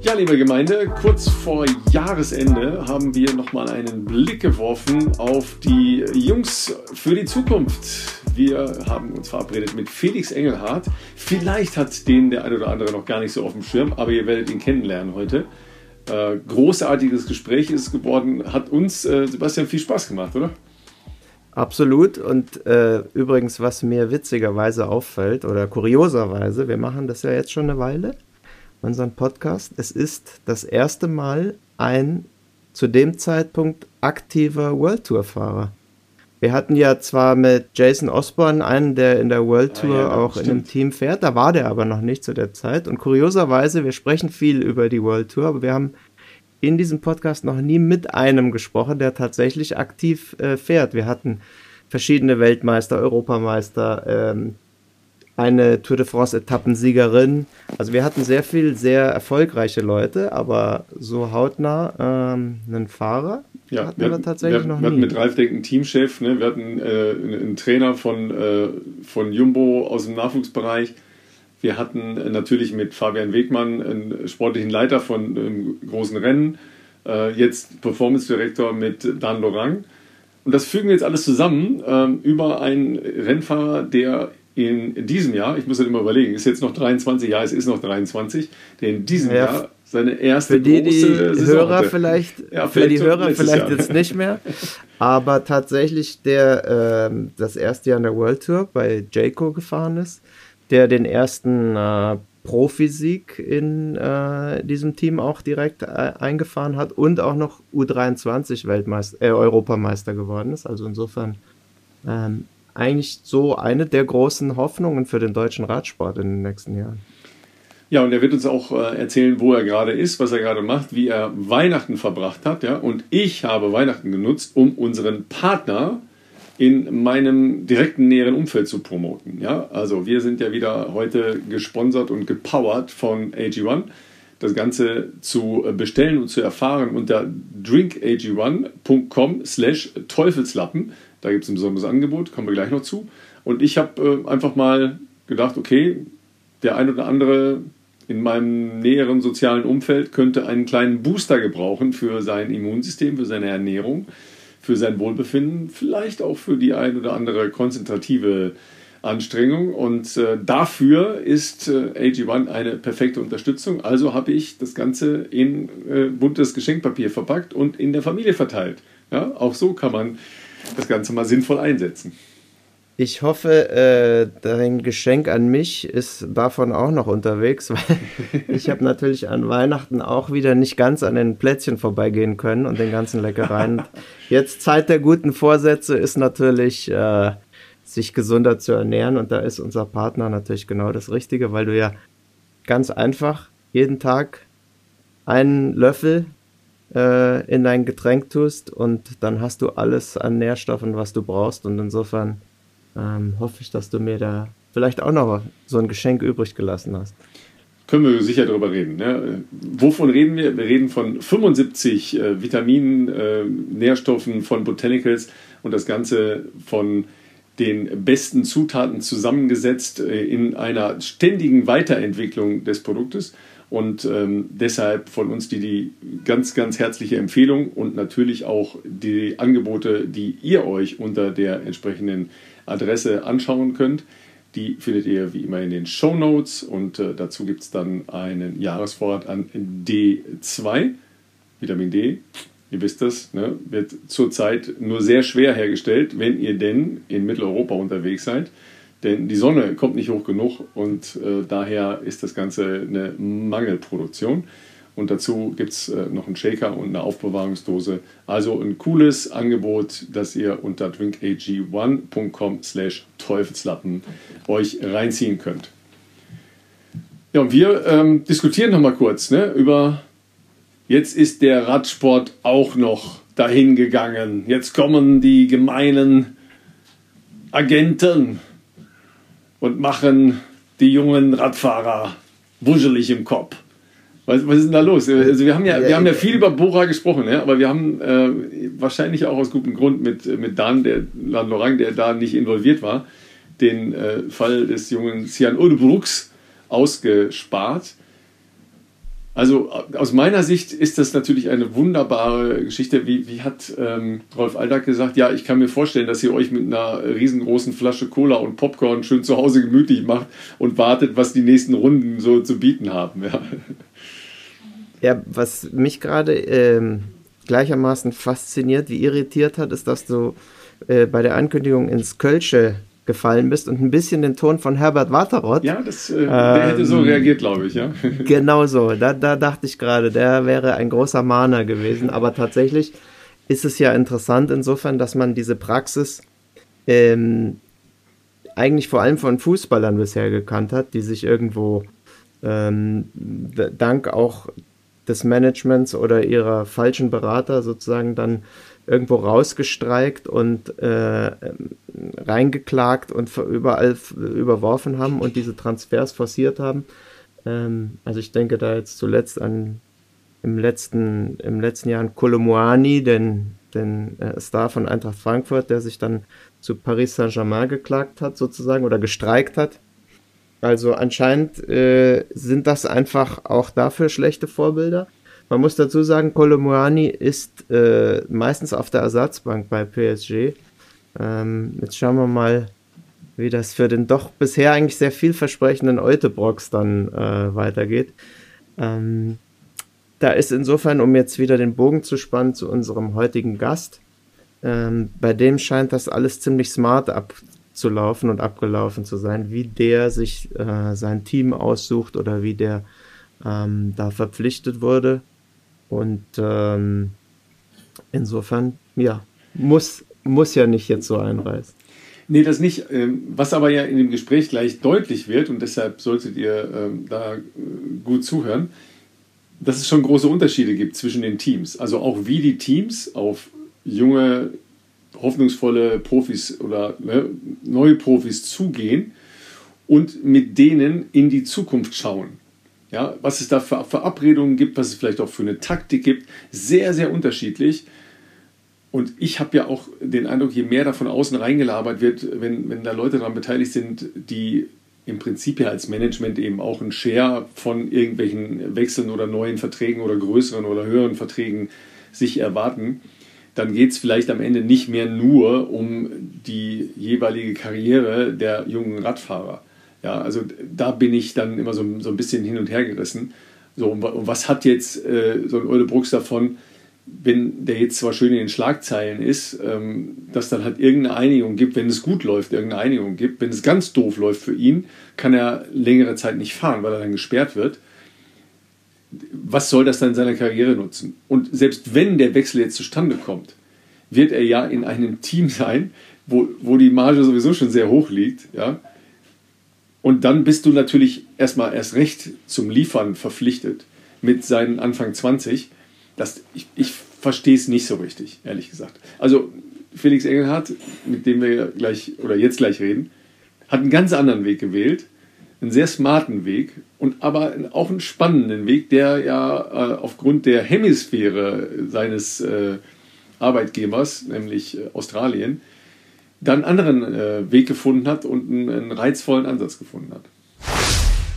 Ja, liebe Gemeinde, kurz vor Jahresende haben wir nochmal einen Blick geworfen auf die Jungs für die Zukunft. Wir haben uns verabredet mit Felix Engelhardt. Vielleicht hat den der eine oder andere noch gar nicht so auf dem Schirm, aber ihr werdet ihn kennenlernen heute. Äh, großartiges Gespräch ist geworden. Hat uns, äh, Sebastian, viel Spaß gemacht, oder? Absolut. Und äh, übrigens, was mir witzigerweise auffällt oder kurioserweise, wir machen das ja jetzt schon eine Weile unseren Podcast. Es ist das erste Mal ein zu dem Zeitpunkt aktiver World Tour Fahrer. Wir hatten ja zwar mit Jason Osborne einen, der in der World Tour ah, ja, auch stimmt. in einem Team fährt, da war der aber noch nicht zu der Zeit. Und kurioserweise, wir sprechen viel über die World Tour, aber wir haben in diesem Podcast noch nie mit einem gesprochen, der tatsächlich aktiv äh, fährt. Wir hatten verschiedene Weltmeister, Europameister, ähm, eine Tour de France Etappensiegerin. Also wir hatten sehr viel sehr erfolgreiche Leute, aber so hautnah ähm, einen Fahrer ja, hatten wir, wir tatsächlich wir, noch nie. Wir hatten mit Ralf Denk einen Teamchef, ne? wir hatten äh, einen Trainer von, äh, von Jumbo aus dem Nachwuchsbereich. Wir hatten äh, natürlich mit Fabian Wegmann einen sportlichen Leiter von einem großen Rennen. Äh, jetzt Performance Director mit Dan Lorang. Und das fügen wir jetzt alles zusammen ähm, über einen Rennfahrer, der in diesem Jahr, ich muss halt immer überlegen, ist jetzt noch 23, ja, es ist noch 23, der in diesem ja, Jahr seine erste für die, große die Saison Hörer hatte. vielleicht, ja, für die Hörer vielleicht jetzt nicht mehr, aber tatsächlich der äh, das erste Jahr in der World Tour bei Jayco gefahren ist, der den ersten äh, Profisieg in äh, diesem Team auch direkt äh, eingefahren hat und auch noch U23 Weltmeister, äh, Europameister geworden ist. Also insofern ähm, eigentlich so eine der großen Hoffnungen für den deutschen Radsport in den nächsten Jahren. Ja, und er wird uns auch äh, erzählen, wo er gerade ist, was er gerade macht, wie er Weihnachten verbracht hat. Ja? Und ich habe Weihnachten genutzt, um unseren Partner in meinem direkten näheren Umfeld zu promoten. Ja? Also wir sind ja wieder heute gesponsert und gepowert von AG1. Das Ganze zu bestellen und zu erfahren unter drinkag1.com slash Teufelslappen da gibt es ein besonderes Angebot, kommen wir gleich noch zu. Und ich habe äh, einfach mal gedacht, okay, der ein oder andere in meinem näheren sozialen Umfeld könnte einen kleinen Booster gebrauchen für sein Immunsystem, für seine Ernährung, für sein Wohlbefinden, vielleicht auch für die ein oder andere konzentrative Anstrengung. Und äh, dafür ist äh, AG1 eine perfekte Unterstützung. Also habe ich das Ganze in äh, buntes Geschenkpapier verpackt und in der Familie verteilt. Ja, auch so kann man das Ganze mal sinnvoll einsetzen. Ich hoffe, äh, dein Geschenk an mich ist davon auch noch unterwegs, weil ich habe natürlich an Weihnachten auch wieder nicht ganz an den Plätzchen vorbeigehen können und den ganzen Leckereien. Jetzt Zeit der guten Vorsätze ist natürlich, äh, sich gesunder zu ernähren und da ist unser Partner natürlich genau das Richtige, weil du ja ganz einfach jeden Tag einen Löffel äh, in dein Getränk tust und dann hast du alles an Nährstoffen, was du brauchst. Und insofern ähm, hoffe ich, dass du mir da vielleicht auch noch so ein Geschenk übrig gelassen hast. Können wir sicher darüber reden. Ne? Wovon reden wir? Wir reden von 75 äh, Vitaminen, äh, Nährstoffen, von Botanicals und das Ganze von den besten Zutaten zusammengesetzt äh, in einer ständigen Weiterentwicklung des Produktes. Und ähm, deshalb von uns die, die ganz, ganz herzliche Empfehlung und natürlich auch die Angebote, die ihr euch unter der entsprechenden Adresse anschauen könnt. Die findet ihr wie immer in den Show Notes und äh, dazu gibt es dann einen Jahresvorrat an D2, Vitamin D. Ihr wisst das, ne, wird zurzeit nur sehr schwer hergestellt, wenn ihr denn in Mitteleuropa unterwegs seid. Denn die Sonne kommt nicht hoch genug und äh, daher ist das Ganze eine Mangelproduktion. Und dazu gibt es äh, noch einen Shaker und eine Aufbewahrungsdose. Also ein cooles Angebot, das ihr unter drinkag1.com slash Teufelslappen euch reinziehen könnt. Ja, und wir ähm, diskutieren nochmal kurz ne, über, jetzt ist der Radsport auch noch dahin gegangen. Jetzt kommen die gemeinen Agenten und machen die jungen Radfahrer wuschelig im Kopf. Was, was ist denn da los? Also wir haben ja, wir haben ja viel über Bora gesprochen, ja, aber wir haben äh, wahrscheinlich auch aus gutem Grund mit, mit Dan, der Dan Lorang, der da nicht involviert war, den äh, Fall des jungen Sian Udebrooks ausgespart. Also aus meiner Sicht ist das natürlich eine wunderbare Geschichte. Wie, wie hat ähm, Rolf Aldag gesagt, ja, ich kann mir vorstellen, dass ihr euch mit einer riesengroßen Flasche Cola und Popcorn schön zu Hause gemütlich macht und wartet, was die nächsten Runden so zu bieten haben. Ja, ja was mich gerade ähm, gleichermaßen fasziniert wie irritiert hat, ist, dass du äh, bei der Ankündigung ins Kölsche gefallen bist und ein bisschen den Ton von Herbert Waterrott. Ja, das, äh, der ähm, hätte so reagiert, glaube ich, ja. genau so. Da, da dachte ich gerade, der wäre ein großer Mahner gewesen. Aber tatsächlich ist es ja interessant insofern, dass man diese Praxis ähm, eigentlich vor allem von Fußballern bisher gekannt hat, die sich irgendwo ähm, dank auch des Managements oder ihrer falschen Berater sozusagen dann irgendwo rausgestreikt und äh, reingeklagt und überall überworfen haben und diese Transfers forciert haben. Ähm, also ich denke da jetzt zuletzt an im letzten, im letzten Jahr an Kolomuani, den, den äh, Star von Eintracht Frankfurt, der sich dann zu Paris Saint-Germain geklagt hat, sozusagen, oder gestreikt hat. Also anscheinend äh, sind das einfach auch dafür schlechte Vorbilder. Man muss dazu sagen, Kolomuani ist äh, meistens auf der Ersatzbank bei PSG. Ähm, jetzt schauen wir mal, wie das für den doch bisher eigentlich sehr vielversprechenden Eutebrox dann äh, weitergeht. Ähm, da ist insofern, um jetzt wieder den Bogen zu spannen zu unserem heutigen Gast, ähm, bei dem scheint das alles ziemlich smart abzulaufen und abgelaufen zu sein, wie der sich äh, sein Team aussucht oder wie der ähm, da verpflichtet wurde. Und ähm, insofern, ja, muss, muss ja nicht jetzt so einreißen. Nee, das nicht. Ähm, was aber ja in dem Gespräch gleich deutlich wird, und deshalb solltet ihr ähm, da äh, gut zuhören, dass es schon große Unterschiede gibt zwischen den Teams. Also auch wie die Teams auf junge, hoffnungsvolle Profis oder ne, neue Profis zugehen und mit denen in die Zukunft schauen. Ja, was es da für Verabredungen gibt, was es vielleicht auch für eine Taktik gibt, sehr, sehr unterschiedlich. Und ich habe ja auch den Eindruck, je mehr da von außen reingelabert wird, wenn, wenn da Leute daran beteiligt sind, die im Prinzip ja als Management eben auch einen Share von irgendwelchen Wechseln oder neuen Verträgen oder größeren oder höheren Verträgen sich erwarten, dann geht es vielleicht am Ende nicht mehr nur um die jeweilige Karriere der jungen Radfahrer, ja, also da bin ich dann immer so, so ein bisschen hin und her gerissen. So, und was hat jetzt äh, so ein Ole Brucks davon, wenn der jetzt zwar schön in den Schlagzeilen ist, ähm, dass dann halt irgendeine Einigung gibt, wenn es gut läuft, irgendeine Einigung gibt. Wenn es ganz doof läuft für ihn, kann er längere Zeit nicht fahren, weil er dann gesperrt wird. Was soll das dann in seiner Karriere nutzen? Und selbst wenn der Wechsel jetzt zustande kommt, wird er ja in einem Team sein, wo, wo die Marge sowieso schon sehr hoch liegt, ja, und dann bist du natürlich erstmal erst recht zum Liefern verpflichtet mit seinen Anfang 20. Das, ich, ich verstehe es nicht so richtig, ehrlich gesagt. Also Felix Engelhardt, mit dem wir gleich oder jetzt gleich reden, hat einen ganz anderen Weg gewählt, einen sehr smarten Weg und aber auch einen spannenden Weg, der ja äh, aufgrund der Hemisphäre seines äh, Arbeitgebers, nämlich äh, Australien, dann einen anderen äh, Weg gefunden hat und einen, einen, reizvollen Ansatz gefunden hat.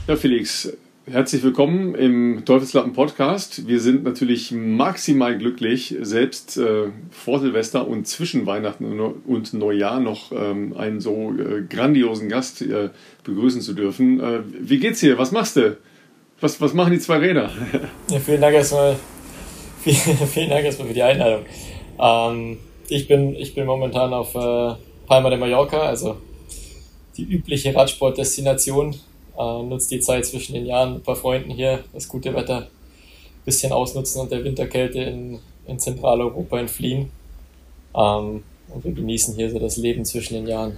Ja, Felix, herzlich willkommen im Teufelslappen Podcast. Wir sind natürlich maximal glücklich, selbst äh, vor Silvester und zwischen Weihnachten und Neujahr noch ähm, einen so äh, grandiosen Gast äh, begrüßen zu dürfen. Äh, wie geht's dir? Was machst du? Was, was machen die zwei Räder? Ja, vielen Dank erstmal. Vielen, Dank erstmal für die Einladung. Ähm, ich bin, ich bin momentan auf äh, Palma de Mallorca, also die übliche Radsportdestination. Äh, nutzt die Zeit zwischen den Jahren mit ein paar Freunden hier, das gute Wetter ein bisschen ausnutzen und der Winterkälte in, in Zentraleuropa entfliehen. Ähm, und wir genießen hier so das Leben zwischen den Jahren.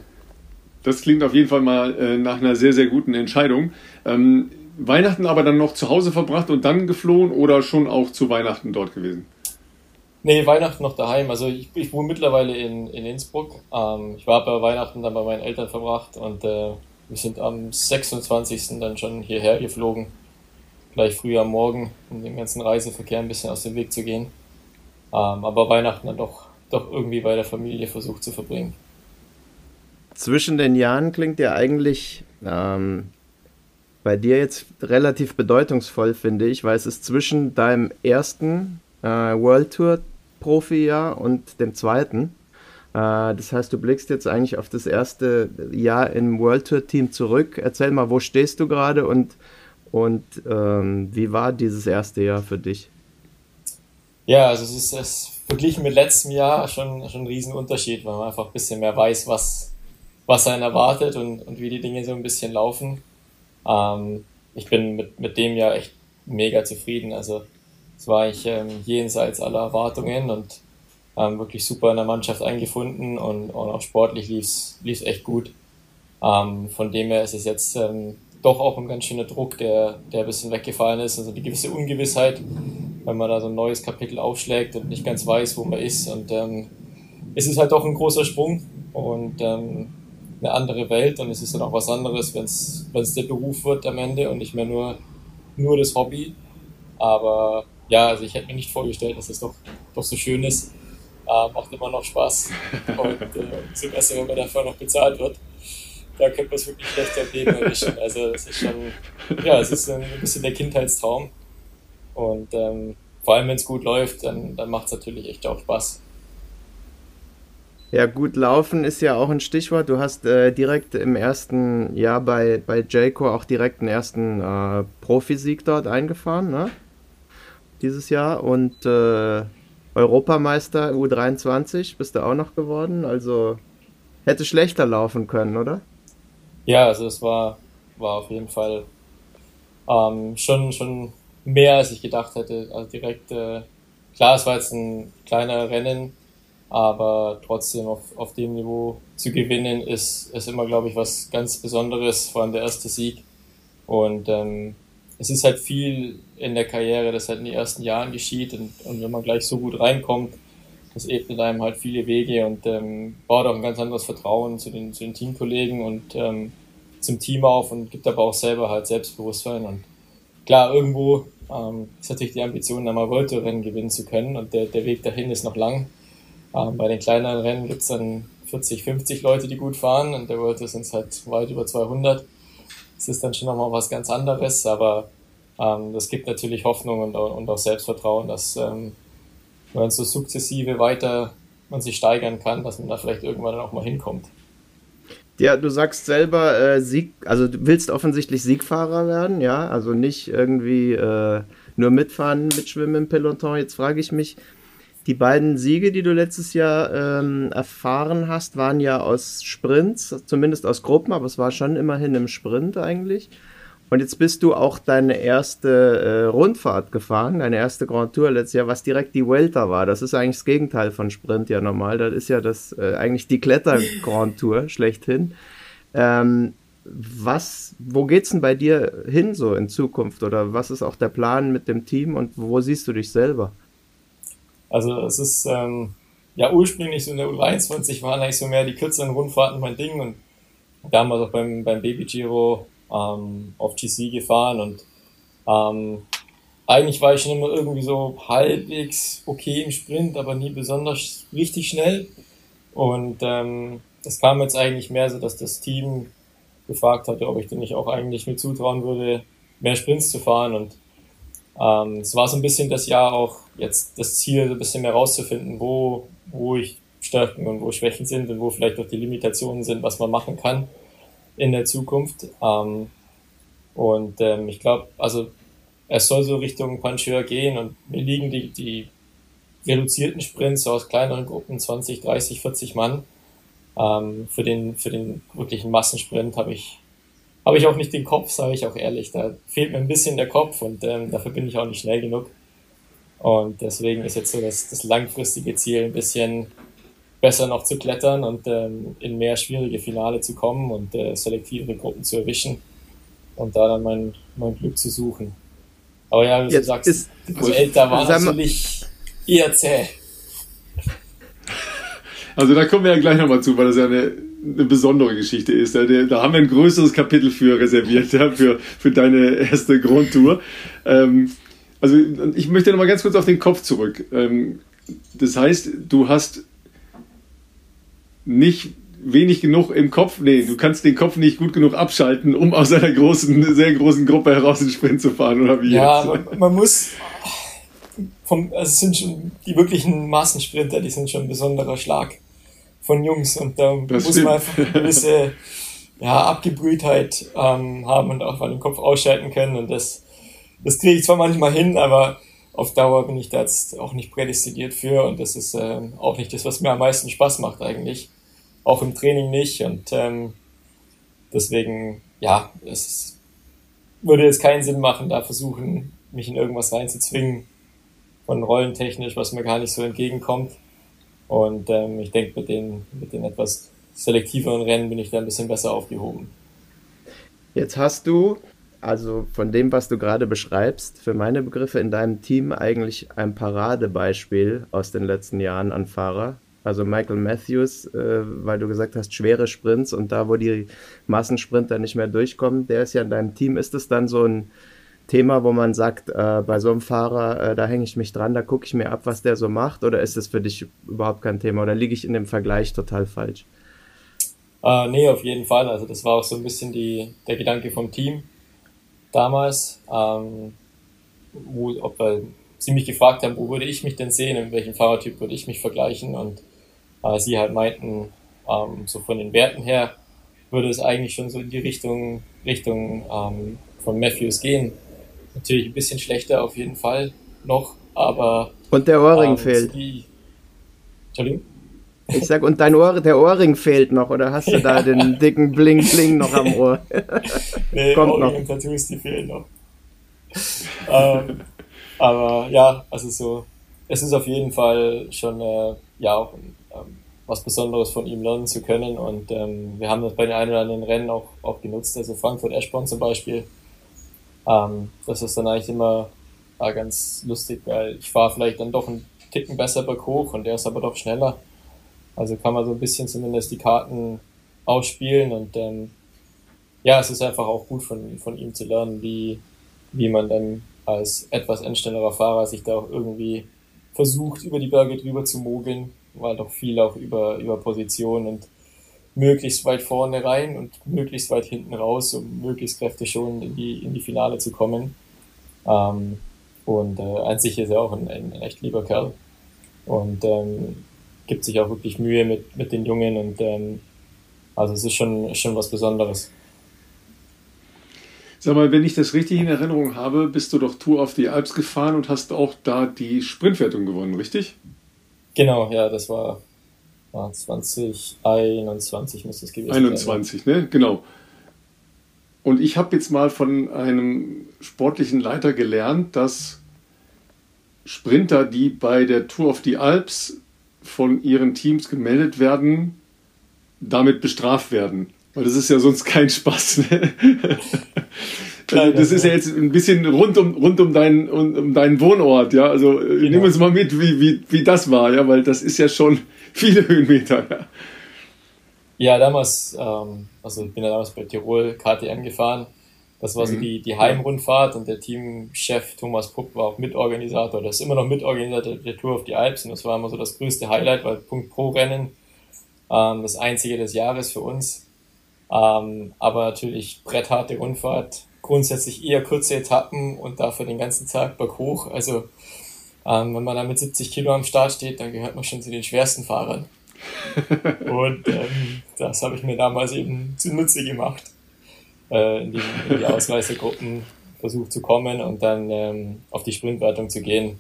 Das klingt auf jeden Fall mal äh, nach einer sehr, sehr guten Entscheidung. Ähm, Weihnachten aber dann noch zu Hause verbracht und dann geflohen oder schon auch zu Weihnachten dort gewesen? Nee, Weihnachten noch daheim. Also ich, ich wohne mittlerweile in, in Innsbruck. Ähm, ich war bei Weihnachten dann bei meinen Eltern verbracht und äh, wir sind am 26. dann schon hierher geflogen. Gleich früh am Morgen, um den ganzen Reiseverkehr ein bisschen aus dem Weg zu gehen. Ähm, aber Weihnachten dann doch, doch irgendwie bei der Familie versucht zu verbringen. Zwischen den Jahren klingt ja eigentlich ähm, bei dir jetzt relativ bedeutungsvoll, finde ich, weil es ist zwischen deinem ersten äh, World Tour Profi-Jahr und dem zweiten. Äh, das heißt, du blickst jetzt eigentlich auf das erste Jahr im World Tour Team zurück. Erzähl mal, wo stehst du gerade und, und ähm, wie war dieses erste Jahr für dich? Ja, also es ist, es verglichen mit letztem Jahr schon, schon ein Riesenunterschied, weil man einfach ein bisschen mehr weiß, was, was einen erwartet und, und wie die Dinge so ein bisschen laufen. Ähm, ich bin mit, mit dem Jahr echt mega zufrieden. Also es war ich ähm, jenseits aller Erwartungen und ähm, wirklich super in der Mannschaft eingefunden und, und auch sportlich lief es echt gut. Ähm, von dem her ist es jetzt ähm, doch auch ein ganz schöner Druck, der, der ein bisschen weggefallen ist. Also die gewisse Ungewissheit, wenn man da so ein neues Kapitel aufschlägt und nicht ganz weiß, wo man ist. Und ähm, es ist halt doch ein großer Sprung und ähm, eine andere Welt und es ist dann auch was anderes, wenn es der Beruf wird am Ende und nicht mehr nur, nur das Hobby. Aber ja, also ich hätte mir nicht vorgestellt, dass es doch, doch so schön ist. Äh, macht immer noch Spaß. Und äh, so besser, wenn man dafür noch bezahlt wird. Da könnte man es wirklich schlecht am Leben erwischen. Also das ist schon, ja, es ist ein bisschen der Kindheitstraum. Und ähm, vor allem, wenn es gut läuft, dann, dann macht es natürlich echt auch Spaß. Ja, gut laufen ist ja auch ein Stichwort. Du hast äh, direkt im ersten Jahr bei, bei Jayco auch direkt einen ersten äh, Profisieg dort eingefahren, ne? Dieses Jahr. Und äh, Europameister U23 bist du auch noch geworden. Also hätte schlechter laufen können, oder? Ja, also es war, war auf jeden Fall ähm, schon, schon mehr, als ich gedacht hätte. Also direkt, äh, klar, es war jetzt ein kleiner Rennen, aber trotzdem auf, auf dem Niveau zu gewinnen, ist, ist immer, glaube ich, was ganz Besonderes, vor allem der erste Sieg. Und ähm, es ist halt viel in der Karriere, das halt in den ersten Jahren geschieht und, und wenn man gleich so gut reinkommt, das ebnet einem halt viele Wege und ähm, baut auch ein ganz anderes Vertrauen zu den, zu den Teamkollegen und ähm, zum Team auf und gibt aber auch selber halt Selbstbewusstsein und klar, irgendwo ähm, ist natürlich die Ambition, einmal Volto-Rennen gewinnen zu können und der, der Weg dahin ist noch lang. Ähm, bei den kleineren Rennen gibt es dann 40, 50 Leute, die gut fahren und der World sind es halt weit über 200. Das ist dann schon nochmal was ganz anderes, aber ähm, das gibt natürlich Hoffnung und, und auch Selbstvertrauen, dass ähm, man so sukzessive weiter man sich steigern kann, dass man da vielleicht irgendwann auch mal hinkommt. Ja, du sagst selber äh, Sieg, also du willst offensichtlich Siegfahrer werden, ja, also nicht irgendwie äh, nur mitfahren, mitschwimmen im Peloton. Jetzt frage ich mich, die beiden Siege, die du letztes Jahr ähm, erfahren hast, waren ja aus Sprints, zumindest aus Gruppen, aber es war schon immerhin im Sprint eigentlich. Und jetzt bist du auch deine erste äh, Rundfahrt gefahren, deine erste Grand Tour letztes Jahr, was direkt die Welter war. Das ist eigentlich das Gegenteil von Sprint ja normal. Das ist ja das äh, eigentlich die Kletter Grand Tour schlechthin. Ähm, was, wo geht's denn bei dir hin so in Zukunft? Oder was ist auch der Plan mit dem Team und wo siehst du dich selber? Also es ist ähm, ja ursprünglich so in der U23 waren eigentlich so mehr die kürzeren Rundfahrten mein Ding und damals auch beim, beim Baby Giro ähm, auf GC gefahren und ähm, eigentlich war ich schon immer irgendwie so halbwegs okay im Sprint, aber nie besonders richtig schnell. Und ähm, das kam jetzt eigentlich mehr so, dass das Team gefragt hatte, ob ich denn nicht auch eigentlich mir zutrauen würde, mehr Sprints zu fahren. Und ähm, es war so ein bisschen das Jahr auch jetzt das Ziel, so ein bisschen mehr rauszufinden, wo, wo ich Stärken und wo Schwächen sind und wo vielleicht auch die Limitationen sind, was man machen kann in der Zukunft. Ähm, und ähm, ich glaube, also es soll so Richtung Puncheur gehen und mir liegen die, die reduzierten Sprints so aus kleineren Gruppen, 20, 30, 40 Mann. Ähm, für, den, für den wirklichen Massensprint habe ich habe ich auch nicht den Kopf, sage ich auch ehrlich. Da fehlt mir ein bisschen der Kopf und ähm, dafür bin ich auch nicht schnell genug. Und deswegen ist jetzt so das, das langfristige Ziel, ein bisschen besser noch zu klettern und ähm, in mehr schwierige Finale zu kommen und äh, selektive Gruppen zu erwischen und da dann mein, mein Glück zu suchen. Aber ja, wie du sagst, ist, also, älter war natürlich eher zäh. Also da kommen wir ja gleich nochmal zu, weil das ja eine eine besondere Geschichte ist. Da, da haben wir ein größeres Kapitel für reserviert, ja, für, für deine erste Grundtour. Ähm, also ich möchte nochmal ganz kurz auf den Kopf zurück. Ähm, das heißt, du hast nicht wenig genug im Kopf, nee, du kannst den Kopf nicht gut genug abschalten, um aus einer großen, sehr großen Gruppe heraus in den Sprint zu fahren, oder wie ja, jetzt? Man, man muss, vom, also es sind schon die wirklichen Massensprinter, die sind schon ein besonderer Schlag von Jungs und da das muss stimmt. man einfach eine gewisse ja, Abgebrühtheit ähm, haben und auch mal den Kopf ausschalten können und das, das kriege ich zwar manchmal hin, aber auf Dauer bin ich da jetzt auch nicht prädestiniert für und das ist ähm, auch nicht das, was mir am meisten Spaß macht eigentlich. Auch im Training nicht und ähm, deswegen, ja, es würde jetzt keinen Sinn machen, da versuchen, mich in irgendwas reinzuzwingen, von rollentechnisch, was mir gar nicht so entgegenkommt. Und ähm, ich denke, mit den, mit den etwas selektiveren Rennen bin ich da ein bisschen besser aufgehoben. Jetzt hast du also von dem, was du gerade beschreibst, für meine Begriffe in deinem Team eigentlich ein Paradebeispiel aus den letzten Jahren an Fahrer. Also Michael Matthews, äh, weil du gesagt hast, schwere Sprints und da, wo die Massensprinter nicht mehr durchkommen, der ist ja in deinem Team. Ist es dann so ein Thema, wo man sagt, äh, bei so einem Fahrer, äh, da hänge ich mich dran, da gucke ich mir ab, was der so macht? Oder ist es für dich überhaupt kein Thema? Oder liege ich in dem Vergleich total falsch? Äh, nee, auf jeden Fall. Also das war auch so ein bisschen die, der Gedanke vom Team damals, ähm, wo, ob wir, sie mich gefragt haben, wo würde ich mich denn sehen, in welchem Fahrertyp würde ich mich vergleichen und äh, sie halt meinten, ähm, so von den Werten her würde es eigentlich schon so in die Richtung, Richtung ähm, von Matthews gehen. Natürlich ein bisschen schlechter auf jeden Fall noch, aber... Und der Ohrring ähm, fehlt. Die, Entschuldigung? Ich sag, und dein Ohr, der Ohrring fehlt noch, oder hast du da den dicken Bling-Bling noch am Ohr? nee, Kommt Ohrring noch. und Tattoos, die fehlen noch. ähm, aber ja, also so, es ist auf jeden Fall schon, äh, ja, auch ähm, was Besonderes von ihm lernen zu können und ähm, wir haben das bei den ein oder anderen Rennen auch, auch genutzt, also Frankfurt-Eschborn zum Beispiel. Ähm, das ist dann eigentlich immer äh, ganz lustig, weil ich fahre vielleicht dann doch einen Ticken besser berghoch und der ist aber doch schneller. Also kann man so ein bisschen zumindest die Karten ausspielen und ähm, ja, es ist einfach auch gut von, von ihm zu lernen, wie, wie man dann als etwas endschnellerer Fahrer sich da auch irgendwie versucht, über die Berge drüber zu mogeln, weil doch viel auch über, über Position und möglichst weit vorne rein und möglichst weit hinten raus, um möglichst schon in die, in die Finale zu kommen. Ähm, und äh, an sich ist er auch ein, ein echt lieber Kerl. Und ähm, gibt sich auch wirklich Mühe mit, mit den Jungen und ähm, also es ist schon, schon was Besonderes. Sag mal, wenn ich das richtig in Erinnerung habe, bist du doch Tour of the Alps gefahren und hast auch da die Sprintwertung gewonnen, richtig? Genau, ja, das war, war 2021 müsste es gewesen 21, sein. 21, ne? Genau. Und ich habe jetzt mal von einem sportlichen Leiter gelernt, dass Sprinter, die bei der Tour of the Alps von ihren Teams gemeldet werden, damit bestraft werden. Weil das ist ja sonst kein Spaß. Ne? Also das ist ja jetzt ein bisschen rund um, rund um, deinen, um, deinen Wohnort, ja. Also äh, genau. nimm uns mal mit, wie, wie, wie das war, ja, weil das ist ja schon viele Höhenmeter. Ja, ja damals, ähm, also ich bin ja damals bei Tirol KTM gefahren das war so mhm. die, die Heimrundfahrt und der Teamchef Thomas Pupp war auch Mitorganisator. Der ist immer noch Mitorganisator der Tour of the Alps und das war immer so das größte Highlight, weil Punkt pro Rennen ähm, das einzige des Jahres für uns. Ähm, aber natürlich brettharte Rundfahrt, grundsätzlich eher kurze Etappen und dafür den ganzen Tag berghoch. Also ähm, wenn man da mit 70 Kilo am Start steht, dann gehört man schon zu den schwersten Fahrern. und ähm, das habe ich mir damals eben zunutze gemacht äh, in, die, in die Ausreißergruppen versucht zu kommen und dann ähm, auf die Sprintwertung zu gehen.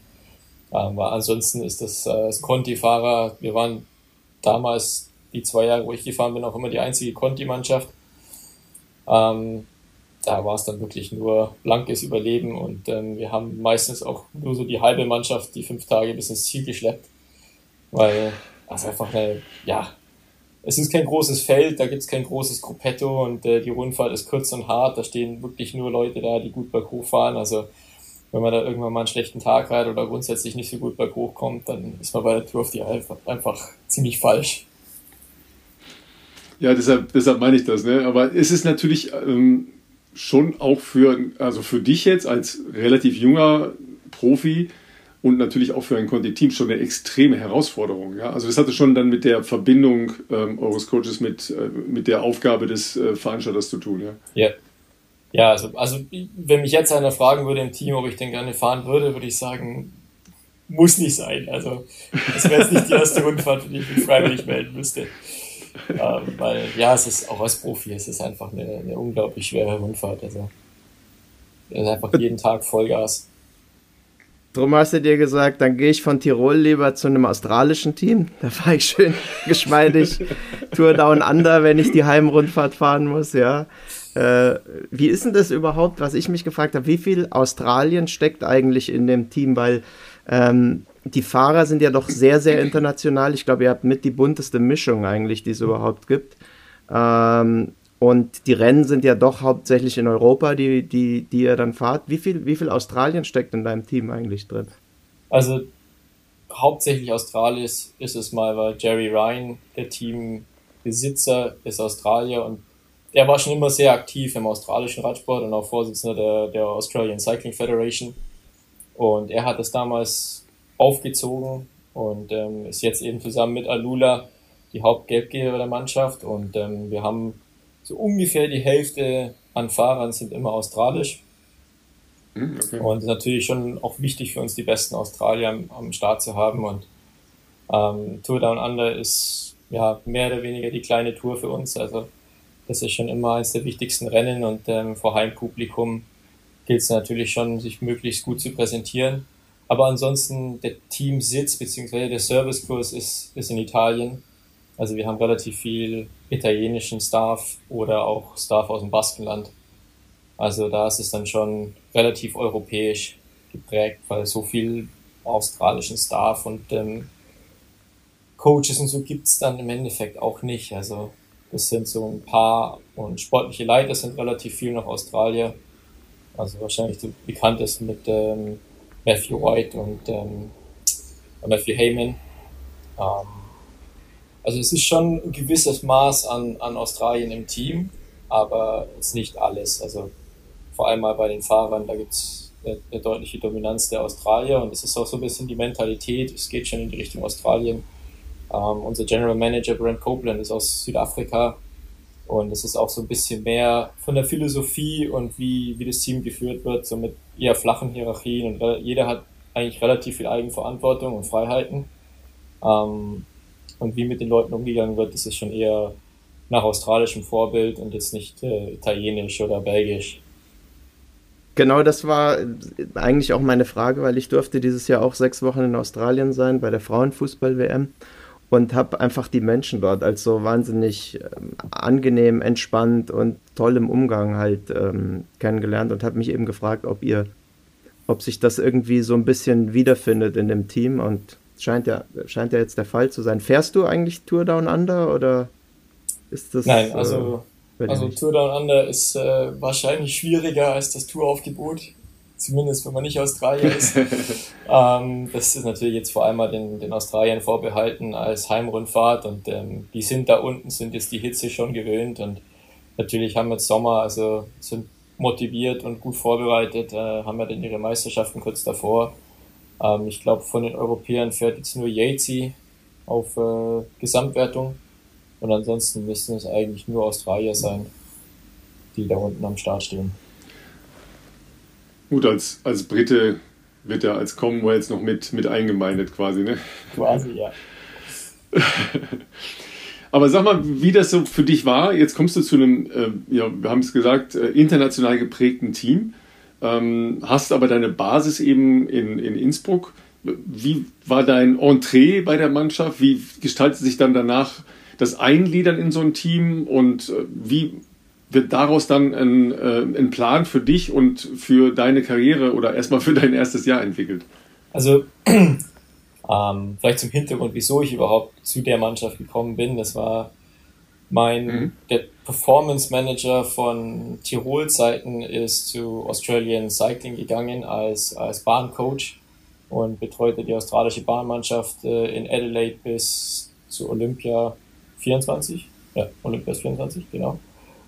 Ähm, weil ansonsten ist das, äh, das Conti-Fahrer, wir waren damals die zwei Jahre, wo ich gefahren bin, auch immer die einzige Conti-Mannschaft. Ähm, da war es dann wirklich nur blankes Überleben und ähm, wir haben meistens auch nur so die halbe Mannschaft die fünf Tage bis ins Ziel geschleppt, weil das einfach eine, ja, es ist kein großes Feld, da gibt es kein großes Gruppetto und äh, die Rundfahrt ist kurz und hart. Da stehen wirklich nur Leute da, die gut berghoch fahren. Also wenn man da irgendwann mal einen schlechten Tag hat oder grundsätzlich nicht so gut berghoch kommt, dann ist man bei der Tour of the Alp einfach ziemlich falsch. Ja, deshalb, deshalb meine ich das. Ne? Aber es ist natürlich ähm, schon auch für, also für dich jetzt als relativ junger Profi und natürlich auch für ein Conti-Team schon eine extreme Herausforderung. Ja? Also das hatte schon dann mit der Verbindung ähm, eures Coaches mit, äh, mit der Aufgabe des äh, Veranstalters zu tun. Ja, ja. ja also, also wenn mich jetzt einer fragen würde im Team, ob ich denn gerne fahren würde, würde ich sagen, muss nicht sein. Also das wäre jetzt nicht die erste Rundfahrt, die ich mich freiwillig melden müsste. Ähm, weil ja, es ist auch als Profi, es ist einfach eine, eine unglaublich schwere Rundfahrt. Also einfach jeden Tag Vollgas. Drum hast du dir gesagt, dann gehe ich von Tirol lieber zu einem australischen Team. Da fahre ich schön geschmeidig Tour Down Under, wenn ich die Heimrundfahrt fahren muss, ja. Äh, wie ist denn das überhaupt, was ich mich gefragt habe, wie viel Australien steckt eigentlich in dem Team? Weil ähm, die Fahrer sind ja doch sehr, sehr international. Ich glaube, ihr habt mit die bunteste Mischung eigentlich, die es überhaupt gibt. Ähm, und die Rennen sind ja doch hauptsächlich in Europa, die, die, die ihr dann fahrt. Wie viel, wie viel Australien steckt in deinem Team eigentlich drin? Also hauptsächlich Australien ist, ist es mal, weil Jerry Ryan, der Teambesitzer, ist Australier und er war schon immer sehr aktiv im australischen Radsport und auch Vorsitzender der, der Australian Cycling Federation. Und er hat es damals aufgezogen und ähm, ist jetzt eben zusammen mit Alula die Hauptgeldgeber der Mannschaft. Und ähm, wir haben so ungefähr die Hälfte an Fahrern sind immer australisch. Hm, okay. Und natürlich schon auch wichtig für uns, die besten Australier am, am Start zu haben. Und ähm, Tour Down Under ist ja mehr oder weniger die kleine Tour für uns. Also das ist schon immer eines der wichtigsten Rennen und ähm, vor Heimpublikum gilt es natürlich schon, sich möglichst gut zu präsentieren. Aber ansonsten der Teamsitz bzw. der Servicekurs ist, ist in Italien. Also wir haben relativ viel italienischen Staff oder auch Staff aus dem Baskenland. Also da ist es dann schon relativ europäisch geprägt, weil so viel australischen Staff und ähm, Coaches und so gibt's dann im Endeffekt auch nicht. Also das sind so ein paar und sportliche Leiter sind relativ viel nach Australien. Also wahrscheinlich die bekanntesten mit ähm, Matthew White und ähm, Matthew Heyman. Ähm, also es ist schon ein gewisses Maß an, an Australien im Team, aber es ist nicht alles. Also vor allem mal bei den Fahrern, da gibt es eine, eine, deutliche Dominanz der Australier und es ist auch so ein bisschen die Mentalität, es geht schon in die Richtung Australien. Ähm, unser General Manager Brent Copeland ist aus Südafrika und es ist auch so ein bisschen mehr von der Philosophie und wie, wie das Team geführt wird, so mit eher flachen Hierarchien und jeder hat eigentlich relativ viel Eigenverantwortung und Freiheiten. Ähm, und wie mit den Leuten umgegangen wird, das ist schon eher nach australischem Vorbild und jetzt nicht äh, italienisch oder belgisch. Genau, das war eigentlich auch meine Frage, weil ich durfte dieses Jahr auch sechs Wochen in Australien sein bei der Frauenfußball-WM und habe einfach die Menschen dort als so wahnsinnig ähm, angenehm, entspannt und toll im Umgang halt ähm, kennengelernt und habe mich eben gefragt, ob ihr, ob sich das irgendwie so ein bisschen wiederfindet in dem Team und scheint ja, scheint ja jetzt der Fall zu sein. Fährst du eigentlich Tour Down Under oder ist das. Nein, also, äh, also Tour Down Under ist äh, wahrscheinlich schwieriger als das Touraufgebot. Zumindest wenn man nicht Australier ist. ähm, das ist natürlich jetzt vor allem mal den, den Australiern vorbehalten als Heimrundfahrt und ähm, die sind da unten, sind jetzt die Hitze schon gewöhnt und natürlich haben wir jetzt Sommer, also sind motiviert und gut vorbereitet, äh, haben wir dann ihre Meisterschaften kurz davor ähm, ich glaube, von den Europäern fährt jetzt nur Yatesy auf äh, Gesamtwertung. Und ansonsten müssten es eigentlich nur Australier sein, die da unten am Start stehen. Gut, als, als Brite wird er als Commonwealth noch mit, mit eingemeindet quasi, ne? Quasi, ja. Aber sag mal, wie das so für dich war. Jetzt kommst du zu einem, äh, ja, wir haben es gesagt, äh, international geprägten Team ähm, hast aber deine Basis eben in, in Innsbruck. Wie war dein Entree bei der Mannschaft? Wie gestaltet sich dann danach das Eingliedern in so ein Team und äh, wie wird daraus dann ein, äh, ein Plan für dich und für deine Karriere oder erstmal für dein erstes Jahr entwickelt? Also ähm, vielleicht zum Hintergrund, wieso ich überhaupt zu der Mannschaft gekommen bin. Das war mein, mhm. der Performance Manager von Tirol-Zeiten ist zu Australian Cycling gegangen als, als Bahncoach und betreute die australische Bahnmannschaft äh, in Adelaide bis zu Olympia 24. Ja, Olympia 24, genau.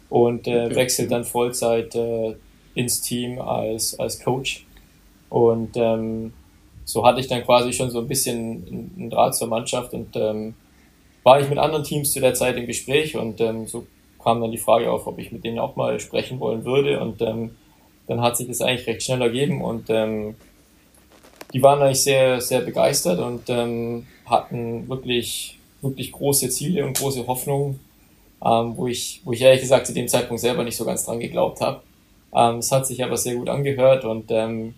Und äh, okay. wechselt dann Vollzeit äh, ins Team als, als Coach. Und ähm, so hatte ich dann quasi schon so ein bisschen einen Draht zur Mannschaft und ähm, war ich mit anderen Teams zu der Zeit im Gespräch und ähm, so kam dann die Frage auf, ob ich mit denen auch mal sprechen wollen würde und ähm, dann hat sich das eigentlich recht schnell ergeben und ähm, die waren eigentlich sehr, sehr begeistert und ähm, hatten wirklich, wirklich große Ziele und große Hoffnungen, ähm, wo, ich, wo ich ehrlich gesagt zu dem Zeitpunkt selber nicht so ganz dran geglaubt habe. Ähm, es hat sich aber sehr gut angehört und ähm,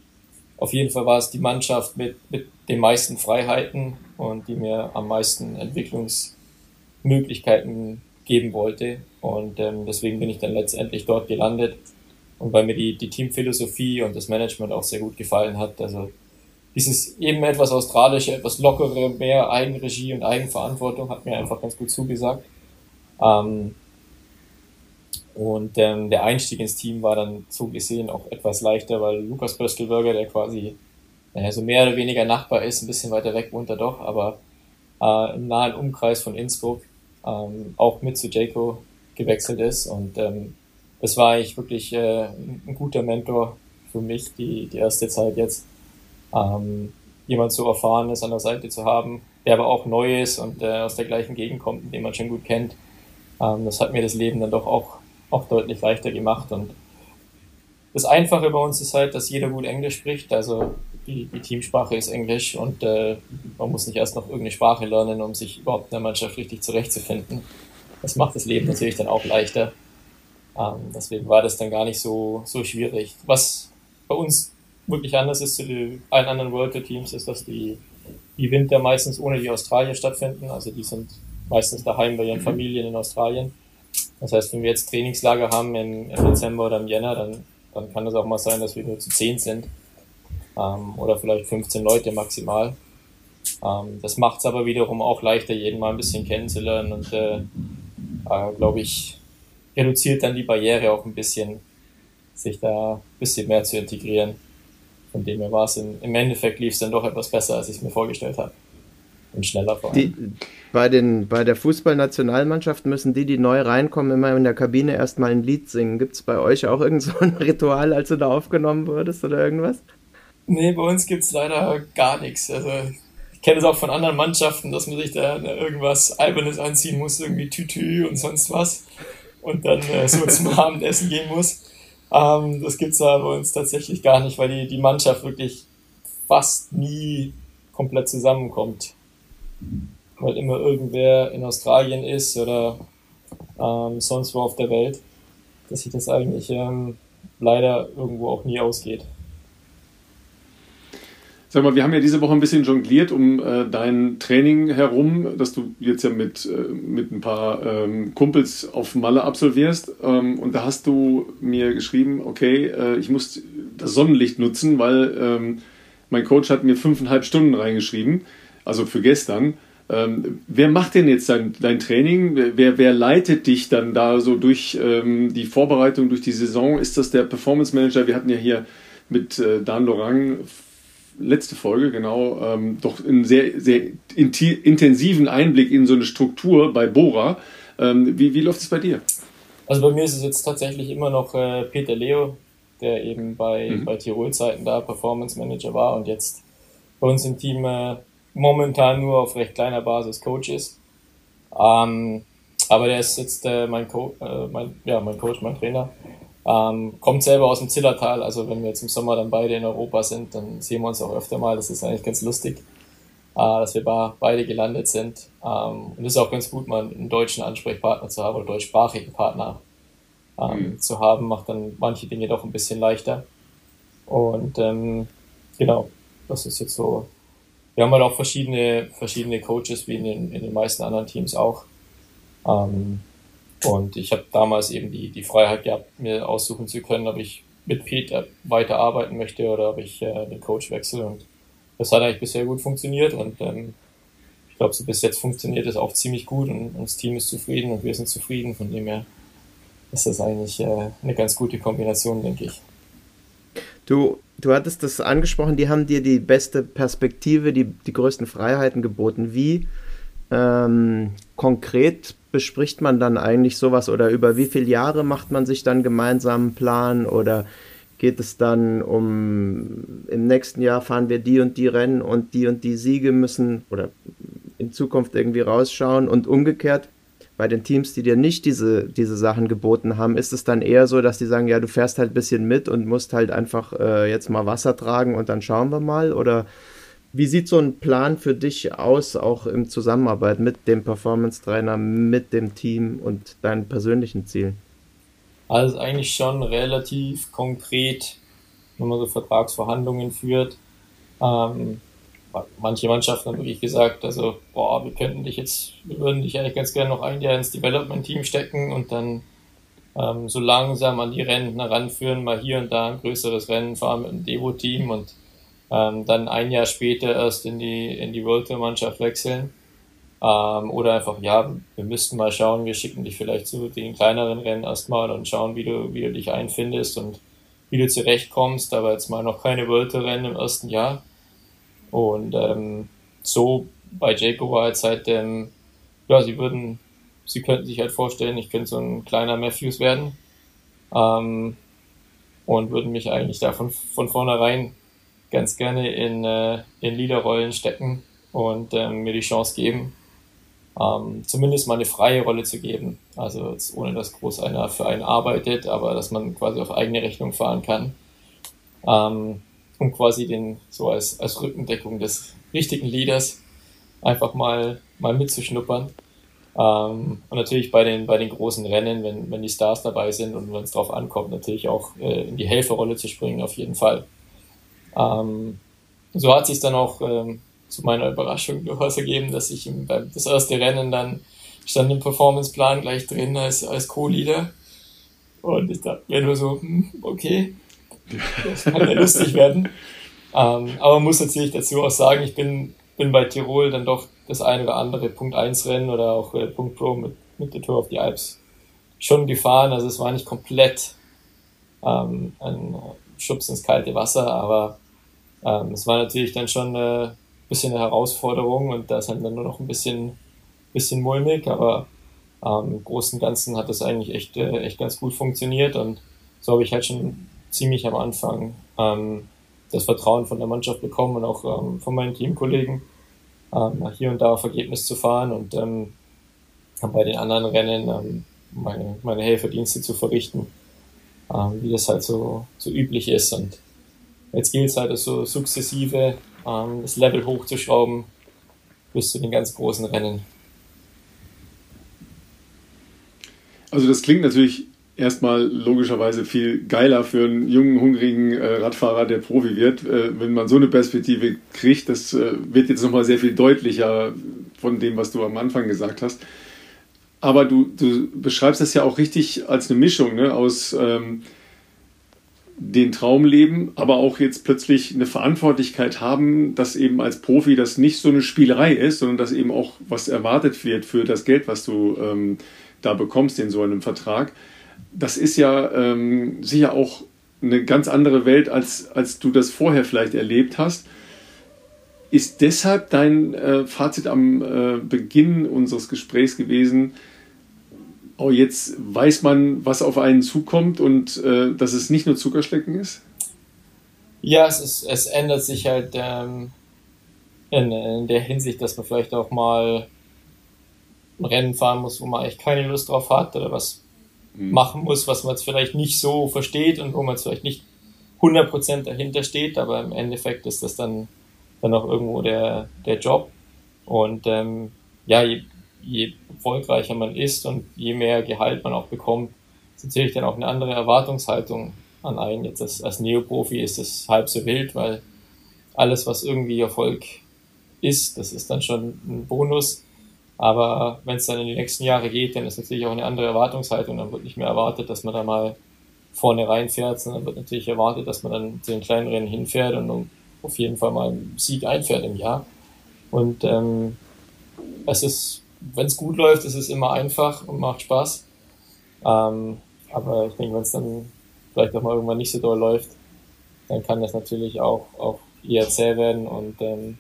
auf jeden Fall war es die Mannschaft mit, mit den meisten Freiheiten und die mir am meisten Entwicklungsmöglichkeiten geben wollte. Und ähm, deswegen bin ich dann letztendlich dort gelandet. Und weil mir die, die Teamphilosophie und das Management auch sehr gut gefallen hat. Also dieses eben etwas australische, etwas lockere, mehr Eigenregie und Eigenverantwortung hat mir einfach ganz gut zugesagt. Ähm, und ähm, der Einstieg ins Team war dann so gesehen auch etwas leichter, weil Lukas Böstelberger, der quasi naja, so mehr oder weniger Nachbar ist, ein bisschen weiter weg wohnt er doch, aber äh, im nahen Umkreis von Innsbruck ähm, auch mit zu Jaco gewechselt ist. Und ähm, das war eigentlich wirklich äh, ein guter Mentor für mich, die, die erste Zeit jetzt. Ähm, jemand so erfahren ist an der Seite zu haben, der aber auch neu ist und äh, aus der gleichen Gegend kommt, den man schon gut kennt. Ähm, das hat mir das Leben dann doch auch auch deutlich leichter gemacht. Und das Einfache bei uns ist halt, dass jeder gut Englisch spricht. Also die, die Teamsprache ist Englisch und äh, man muss nicht erst noch irgendeine Sprache lernen, um sich überhaupt in der Mannschaft richtig zurechtzufinden. Das macht das Leben natürlich dann auch leichter. Ähm, deswegen war das dann gar nicht so, so schwierig. Was bei uns wirklich anders ist zu den, allen anderen World Tour Teams, ist, dass die, die Winter meistens ohne die Australier stattfinden. Also die sind meistens daheim bei ihren mhm. Familien in Australien. Das heißt, wenn wir jetzt Trainingslager haben im, im Dezember oder im Jänner, dann, dann kann es auch mal sein, dass wir nur zu 10 sind. Ähm, oder vielleicht 15 Leute maximal. Ähm, das macht es aber wiederum auch leichter, jeden mal ein bisschen kennenzulernen und äh, äh, glaube ich, reduziert dann die Barriere auch ein bisschen, sich da ein bisschen mehr zu integrieren. Von dem her war es im, im Endeffekt lief es dann doch etwas besser, als ich es mir vorgestellt habe und schneller vor allem. Die, bei, den, bei der Fußballnationalmannschaft müssen die, die neu reinkommen, immer in der Kabine erstmal ein Lied singen. Gibt es bei euch auch irgend so ein Ritual, als du da aufgenommen wurdest oder irgendwas? Nee, bei uns gibt es leider gar nichts. Also ich kenne es auch von anderen Mannschaften, dass man sich da irgendwas Albernes anziehen muss, irgendwie Tütü und sonst was. Und dann äh, so zum Abendessen gehen muss. Ähm, das gibt es aber bei uns tatsächlich gar nicht, weil die, die Mannschaft wirklich fast nie komplett zusammenkommt weil immer irgendwer in Australien ist oder ähm, sonst wo auf der Welt, dass sich das eigentlich ähm, leider irgendwo auch nie ausgeht. Sag mal, wir haben ja diese Woche ein bisschen jongliert um äh, dein Training herum, dass du jetzt ja mit, äh, mit ein paar ähm, Kumpels auf Malle absolvierst. Ähm, und da hast du mir geschrieben, okay, äh, ich muss das Sonnenlicht nutzen, weil ähm, mein Coach hat mir fünfeinhalb Stunden reingeschrieben also für gestern. Ähm, wer macht denn jetzt dein, dein Training? Wer, wer leitet dich dann da so durch ähm, die Vorbereitung, durch die Saison? Ist das der Performance Manager? Wir hatten ja hier mit äh, Dan Lorang letzte Folge, genau, ähm, doch einen sehr, sehr intensiven Einblick in so eine Struktur bei Bora. Ähm, wie, wie läuft es bei dir? Also bei mir ist es jetzt tatsächlich immer noch äh, Peter Leo, der eben bei, mhm. bei Tirol-Zeiten da Performance Manager war und jetzt bei uns im Team äh, momentan nur auf recht kleiner Basis Coach ist. Ähm, aber der ist jetzt äh, mein, Co äh, mein, ja, mein Coach, mein Trainer. Ähm, kommt selber aus dem Zillertal, also wenn wir jetzt im Sommer dann beide in Europa sind, dann sehen wir uns auch öfter mal. Das ist eigentlich ganz lustig, äh, dass wir beide gelandet sind. Ähm, und es ist auch ganz gut, mal einen deutschen Ansprechpartner zu haben oder deutschsprachigen Partner ähm, mhm. zu haben, macht dann manche Dinge doch ein bisschen leichter. Und ähm, genau, das ist jetzt so wir haben halt auch verschiedene, verschiedene Coaches, wie in den, in den meisten anderen Teams auch. Ähm, und ich habe damals eben die, die Freiheit gehabt, mir aussuchen zu können, ob ich mit Peter weiterarbeiten möchte oder ob ich äh, den Coach wechsle. Und das hat eigentlich bisher gut funktioniert und ähm, ich glaube, so bis jetzt funktioniert es auch ziemlich gut und, und das Team ist zufrieden und wir sind zufrieden. Von dem her ist das eigentlich äh, eine ganz gute Kombination, denke ich. Du, du hattest das angesprochen, die haben dir die beste Perspektive, die, die größten Freiheiten geboten. Wie ähm, konkret bespricht man dann eigentlich sowas oder über wie viele Jahre macht man sich dann gemeinsam einen Plan oder geht es dann um, im nächsten Jahr fahren wir die und die Rennen und die und die Siege müssen oder in Zukunft irgendwie rausschauen und umgekehrt bei den Teams, die dir nicht diese, diese Sachen geboten haben, ist es dann eher so, dass die sagen, ja, du fährst halt ein bisschen mit und musst halt einfach äh, jetzt mal Wasser tragen und dann schauen wir mal? Oder wie sieht so ein Plan für dich aus, auch im Zusammenarbeit mit dem Performance-Trainer, mit dem Team und deinen persönlichen Zielen? Also eigentlich schon relativ konkret, wenn man so Vertragsverhandlungen führt. Ähm, manche Mannschaften haben wirklich gesagt, also, boah, wir könnten dich jetzt, wir würden dich eigentlich ganz gerne noch ein Jahr ins Development-Team stecken und dann ähm, so langsam an die Rennen heranführen, mal hier und da ein größeres Rennen fahren mit dem Devo-Team und ähm, dann ein Jahr später erst in die, in die World Tour-Mannschaft wechseln. Ähm, oder einfach, ja, wir müssten mal schauen, wir schicken dich vielleicht zu den kleineren Rennen erstmal und schauen, wie du, wie du dich einfindest und wie du zurechtkommst, aber jetzt mal noch keine World Tour Rennen im ersten Jahr. Und ähm, so bei Jaco war jetzt halt, ähm, ja, sie würden, sie könnten sich halt vorstellen, ich könnte so ein kleiner Matthews werden. Ähm, und würden mich eigentlich da von, von vornherein ganz gerne in, äh, in Liederrollen stecken und ähm, mir die Chance geben, ähm, zumindest mal eine freie Rolle zu geben. Also jetzt ohne dass groß einer für einen arbeitet, aber dass man quasi auf eigene Rechnung fahren kann. Ähm, um quasi den, so als, als Rückendeckung des richtigen Leaders einfach mal, mal mitzuschnuppern. Ähm, und natürlich bei den, bei den großen Rennen, wenn, wenn die Stars dabei sind und wenn es darauf ankommt, natürlich auch äh, in die Helferrolle zu springen, auf jeden Fall. Ähm, so hat sich dann auch ähm, zu meiner Überraschung durchaus ergeben, dass ich im, beim, das erste Rennen dann stand im Performanceplan gleich drin als, als Co-Leader. Und ich dachte mir nur so, hm, okay, das kann ja lustig werden. Ähm, aber man muss natürlich dazu auch sagen, ich bin, bin bei Tirol dann doch das eine oder andere Punkt 1 Rennen oder auch äh, Punkt Pro mit, mit der Tour of the Alps schon gefahren. Also es war nicht komplett ähm, ein Schubs ins kalte Wasser, aber ähm, es war natürlich dann schon ein bisschen eine Herausforderung und da ist halt dann nur noch ein bisschen, bisschen mulmig, aber ähm, im Großen und Ganzen hat das eigentlich echt, äh, echt ganz gut funktioniert und so habe ich halt schon ziemlich am Anfang ähm, das Vertrauen von der Mannschaft bekommen und auch ähm, von meinen Teamkollegen, ähm, hier und da auf Ergebnis zu fahren und ähm, bei den anderen Rennen ähm, meine, meine Helferdienste zu verrichten, ähm, wie das halt so, so üblich ist. Und jetzt gilt es halt so sukzessive ähm, das Level hochzuschrauben bis zu den ganz großen Rennen. Also das klingt natürlich erstmal logischerweise viel geiler für einen jungen, hungrigen äh, Radfahrer, der Profi wird, äh, wenn man so eine Perspektive kriegt. Das äh, wird jetzt nochmal sehr viel deutlicher von dem, was du am Anfang gesagt hast. Aber du, du beschreibst das ja auch richtig als eine Mischung ne, aus ähm, den Traum leben, aber auch jetzt plötzlich eine Verantwortlichkeit haben, dass eben als Profi das nicht so eine Spielerei ist, sondern dass eben auch was erwartet wird für das Geld, was du ähm, da bekommst in so einem Vertrag das ist ja ähm, sicher auch eine ganz andere Welt, als, als du das vorher vielleicht erlebt hast. Ist deshalb dein äh, Fazit am äh, Beginn unseres Gesprächs gewesen, oh, jetzt weiß man, was auf einen zukommt und äh, dass es nicht nur Zuckerschlecken ist? Ja, es, ist, es ändert sich halt ähm, in, in, der Hinsicht, dass man vielleicht auch mal ein Rennen fahren muss, wo man eigentlich keine Lust drauf hat oder was mhm. machen muss, was man jetzt vielleicht nicht so versteht und wo man jetzt vielleicht nicht 100% dahinter steht, aber im Endeffekt ist das dann, dann auch irgendwo der, der Job. Und ähm, ja, je, je erfolgreicher man ist und je mehr Gehalt man auch bekommt, ist natürlich dann auch eine andere Erwartungshaltung an einen. Jetzt als, als Neoprofi ist es halb so wild, weil alles, was irgendwie Erfolg ist, das ist dann schon ein Bonus. Aber wenn es dann in die nächsten Jahre geht, dann ist natürlich auch eine andere Erwartungshaltung. Dann wird nicht mehr erwartet, dass man da mal vorne reinfährt, sondern wird natürlich erwartet, dass man dann zu den kleinen Rennen hinfährt und auf jeden Fall mal einen Sieg einfährt im Jahr. Und ähm, es ist, wenn es gut läuft, ist es immer einfach und macht Spaß. Ähm, aber ich denke, wenn es dann vielleicht auch mal irgendwann nicht so doll läuft, dann kann das natürlich auch, auch eher zäh werden und ähm,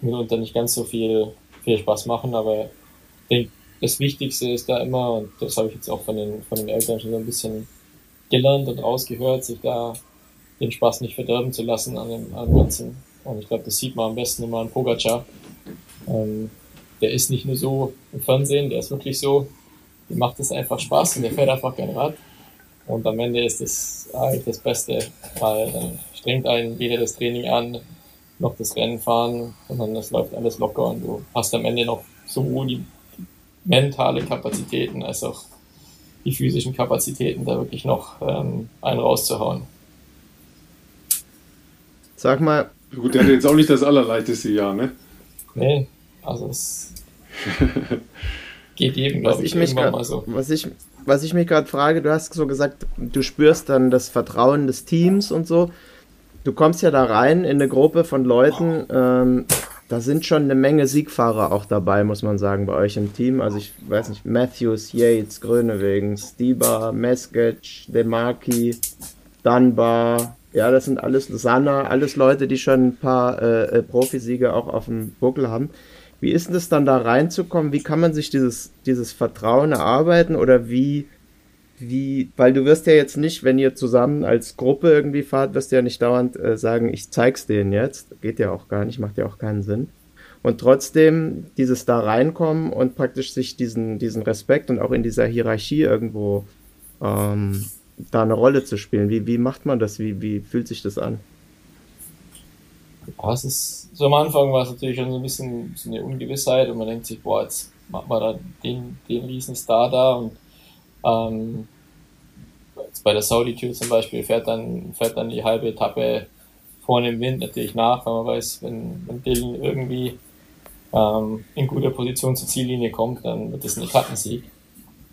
mitunter nicht ganz so viel viel Spaß machen, aber ich denke, das Wichtigste ist da immer, und das habe ich jetzt auch von den, von den Eltern schon so ein bisschen gelernt und rausgehört, sich da den Spaß nicht verderben zu lassen an dem, an Ganzen. Und ich glaube, das sieht man am besten immer an Pogacar. Ähm, der ist nicht nur so im Fernsehen, der ist wirklich so, dem macht es einfach Spaß und der fährt einfach gerne Rad. Und am Ende ist das eigentlich das Beste, weil dann strengt einen weder das Training an, noch das Rennen fahren, sondern es läuft alles locker und du hast am Ende noch sowohl die mentale Kapazitäten als auch die physischen Kapazitäten, da wirklich noch ähm, einen rauszuhauen. Sag mal. Gut, der hatte jetzt auch nicht das allerleichteste Jahr, ne? Nee, also es geht jedem, glaube ich, ich irgendwann mal so. Was ich, was ich mich gerade frage, du hast so gesagt, du spürst dann das Vertrauen des Teams und so. Du kommst ja da rein in eine Gruppe von Leuten, ähm, da sind schon eine Menge Siegfahrer auch dabei, muss man sagen, bei euch im Team. Also ich weiß nicht, Matthews, Yates, Grönewegen, Stieber, Meskic, Demarki, Dunbar, ja, das sind alles Sanna, alles Leute, die schon ein paar äh, äh, Profisiege auch auf dem Buckel haben. Wie ist es dann da reinzukommen? Wie kann man sich dieses, dieses Vertrauen erarbeiten oder wie, wie, weil du wirst ja jetzt nicht, wenn ihr zusammen als Gruppe irgendwie fahrt, wirst du ja nicht dauernd äh, sagen, ich zeig's denen jetzt. Geht ja auch gar nicht, macht ja auch keinen Sinn. Und trotzdem dieses da reinkommen und praktisch sich diesen, diesen Respekt und auch in dieser Hierarchie irgendwo ähm, da eine Rolle zu spielen. Wie, wie macht man das? Wie, wie fühlt sich das an? Ja, es ist so am Anfang war es natürlich schon so ein bisschen so eine Ungewissheit und man denkt sich, boah, jetzt machen wir da den, den riesen Star da und ähm, bei der Tour zum Beispiel fährt dann, fährt dann die halbe Etappe vorne im Wind natürlich nach, weil man weiß, wenn, wenn Dylan irgendwie ähm, in guter Position zur Ziellinie kommt, dann wird es ein Etappensieg.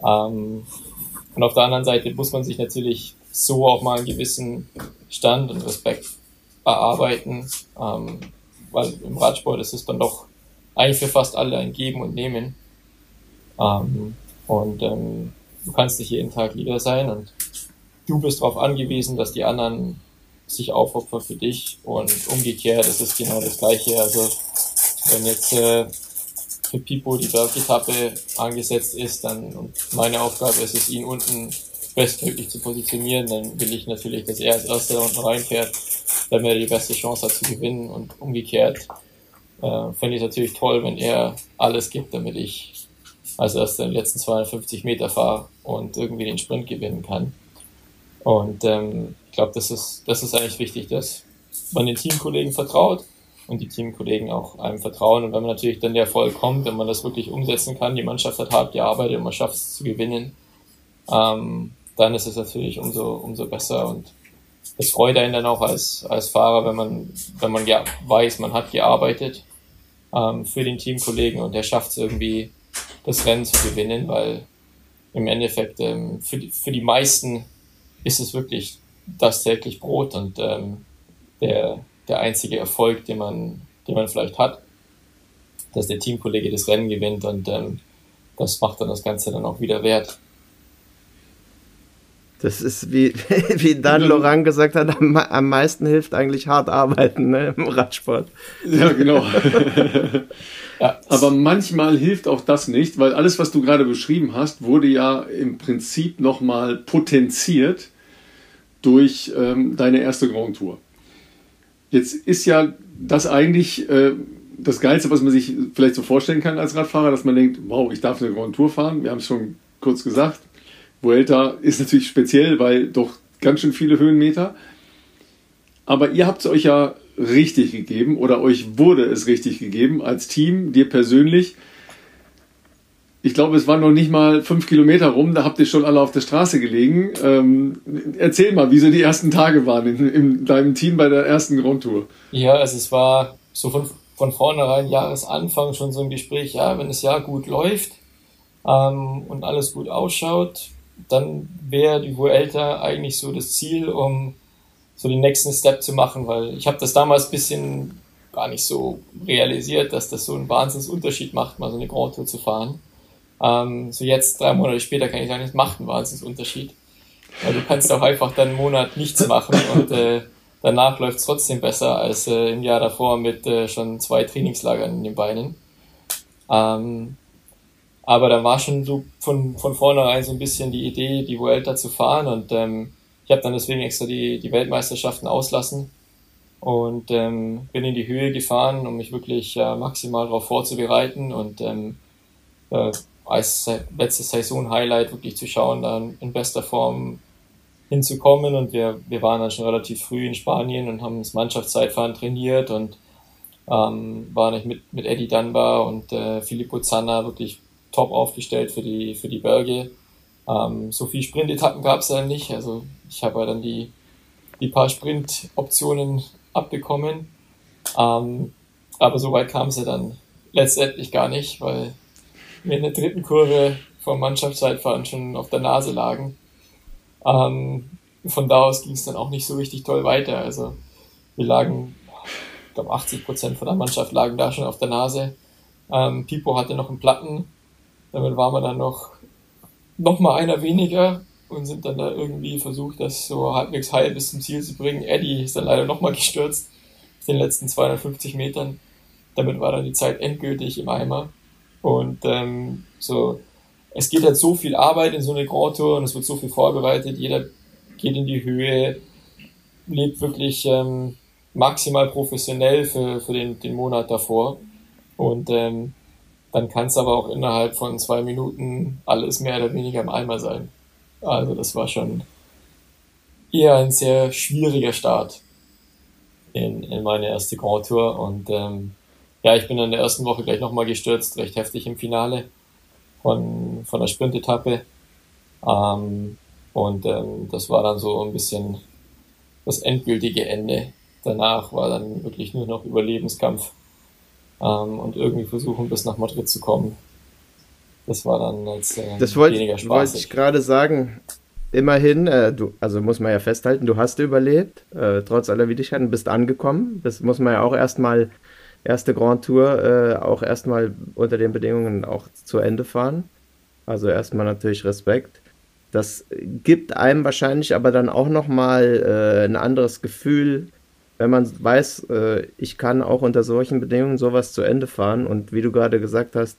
Ähm, und auf der anderen Seite muss man sich natürlich so auch mal einen gewissen Stand und Respekt erarbeiten, ähm, weil im Radsport ist es dann doch eigentlich für fast alle ein Geben und Nehmen. Ähm, und ähm, du kannst nicht jeden Tag Leader sein und du bist darauf angewiesen, dass die anderen sich aufopfern für dich und umgekehrt, das ist genau das Gleiche. Also wenn jetzt äh, für Pipo die Bergetappe angesetzt ist, dann meine Aufgabe ist es, ihn unten bestmöglich zu positionieren, dann will ich natürlich, dass er als erster da unten reinfährt, damit er die beste Chance hat zu gewinnen und umgekehrt äh, fände ich es natürlich toll, wenn er alles gibt, damit ich als erster die letzten 250 Meter fahre und irgendwie den Sprint gewinnen kann. Und ähm, ich glaube, das ist, das ist eigentlich wichtig, dass man den Teamkollegen vertraut und die Teamkollegen auch einem vertrauen. Und wenn man natürlich dann der Erfolg kommt, wenn man das wirklich umsetzen kann, die Mannschaft hat hart gearbeitet und man schafft es zu gewinnen, ähm, dann ist es natürlich umso, umso besser und es freut einen dann auch als, als Fahrer, wenn man, wenn man ja weiß, man hat gearbeitet ähm, für den Teamkollegen und der schafft es irgendwie, das Rennen zu gewinnen, weil im Endeffekt ähm, für, die, für die meisten ist es wirklich das täglich Brot und ähm, der, der einzige Erfolg, den man, den man vielleicht hat, dass der Teamkollege das Rennen gewinnt und ähm, das macht dann das Ganze dann auch wieder wert. Das ist wie, wie Dan Laurent gesagt hat, am, am meisten hilft eigentlich hart arbeiten ne, im Radsport. Ja, genau. ja. Aber manchmal hilft auch das nicht, weil alles, was du gerade beschrieben hast, wurde ja im Prinzip nochmal potenziert durch ähm, deine erste Grand Tour. Jetzt ist ja das eigentlich äh, das Geilste, was man sich vielleicht so vorstellen kann als Radfahrer, dass man denkt, wow, ich darf eine Grand Tour fahren. Wir haben es schon kurz gesagt. Vuelta ist natürlich speziell, weil doch ganz schön viele Höhenmeter. Aber ihr habt es euch ja richtig gegeben oder euch wurde es richtig gegeben als Team, dir persönlich ich glaube, es waren noch nicht mal fünf Kilometer rum, da habt ihr schon alle auf der Straße gelegen. Ähm, erzähl mal, wie so die ersten Tage waren in, in deinem Team bei der ersten Grand Tour. Ja, also es war so von, von vornherein Jahresanfang schon so ein Gespräch, ja, wenn das Jahr gut läuft ähm, und alles gut ausschaut, dann wäre die Vuelta eigentlich so das Ziel, um so den nächsten Step zu machen, weil ich habe das damals ein bisschen gar nicht so realisiert, dass das so einen Wahnsinnsunterschied macht, mal so eine Grand Tour zu fahren. Ähm, so jetzt, drei Monate später, kann ich sagen, es macht einen Wahnsinnsunterschied. Weil du kannst auch einfach dann einen Monat nichts machen und äh, danach läuft es trotzdem besser als äh, im Jahr davor mit äh, schon zwei Trainingslagern in den Beinen. Ähm, aber da war schon so von, von vornherein so ein bisschen die Idee, die Vuelta zu fahren und ähm, ich habe dann deswegen extra die, die Weltmeisterschaften auslassen und ähm, bin in die Höhe gefahren, um mich wirklich äh, maximal darauf vorzubereiten und ähm, äh, als letztes Saison-Highlight wirklich zu schauen, dann in bester Form hinzukommen. Und wir, wir waren dann schon relativ früh in Spanien und haben das Mannschaftszeitfahren trainiert und ähm, waren nicht mit, mit Eddie Dunbar und äh, Filippo Zanna wirklich top aufgestellt für die, für die Berge. Ähm, so viel Sprintetappen gab es dann nicht. Also ich habe ja dann die, die paar Sprintoptionen abbekommen. Ähm, aber so weit kam es ja dann letztendlich gar nicht, weil wir in der dritten Kurve vom Mannschaftszeitfahren schon auf der Nase lagen. Ähm, von da aus ging es dann auch nicht so richtig toll weiter. Also wir lagen, ich glaube 80 Prozent von der Mannschaft lagen da schon auf der Nase. Ähm, Pipo hatte noch einen Platten. Damit waren wir dann noch, noch mal einer weniger und sind dann da irgendwie versucht, das so halbwegs heil bis zum Ziel zu bringen. Eddie ist dann leider nochmal gestürzt auf den letzten 250 Metern. Damit war dann die Zeit endgültig im Eimer. Und ähm, so, es geht halt so viel Arbeit in so eine Grand Tour und es wird so viel vorbereitet. Jeder geht in die Höhe, lebt wirklich ähm, maximal professionell für, für den, den Monat davor. Und ähm, dann kann es aber auch innerhalb von zwei Minuten alles mehr oder weniger im Eimer sein. Also das war schon eher ein sehr schwieriger Start in, in meine erste Grand Tour. Und ähm, ja, ich bin in der ersten Woche gleich nochmal gestürzt, recht heftig im Finale von, von der Sprintetappe. Ähm, und ähm, das war dann so ein bisschen das endgültige Ende. Danach war dann wirklich nur noch Überlebenskampf ähm, und irgendwie versuchen, bis nach Madrid zu kommen. Das war dann jetzt äh, das wollt, weniger Spaß. wollte ich gerade sagen. Immerhin, äh, du, also muss man ja festhalten, du hast überlebt, äh, trotz aller Widrigkeiten, bist angekommen. Das muss man ja auch erstmal, erste Grand Tour, äh, auch erstmal unter den Bedingungen auch zu Ende fahren. Also erstmal natürlich Respekt. Das gibt einem wahrscheinlich aber dann auch nochmal äh, ein anderes Gefühl, wenn man weiß, äh, ich kann auch unter solchen Bedingungen sowas zu Ende fahren. Und wie du gerade gesagt hast,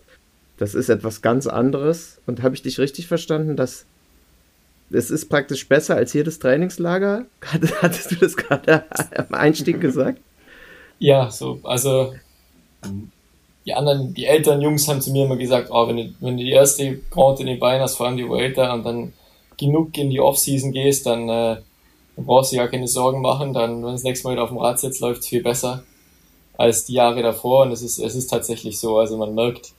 das ist etwas ganz anderes. Und habe ich dich richtig verstanden, dass es ist praktisch besser als jedes Trainingslager? Hattest du das gerade am Einstieg gesagt? Ja, so, also die anderen, die älteren Jungs haben zu mir immer gesagt, oh, wenn du, wenn du die erste Grand in den Beinen hast, vor allem die Vuelta, und dann genug in die Offseason gehst, dann, äh, dann brauchst du ja keine Sorgen machen, dann, wenn du das nächste Mal wieder auf dem Rad sitzt, läuft es viel besser als die Jahre davor, und es ist, es ist tatsächlich so, also man merkt,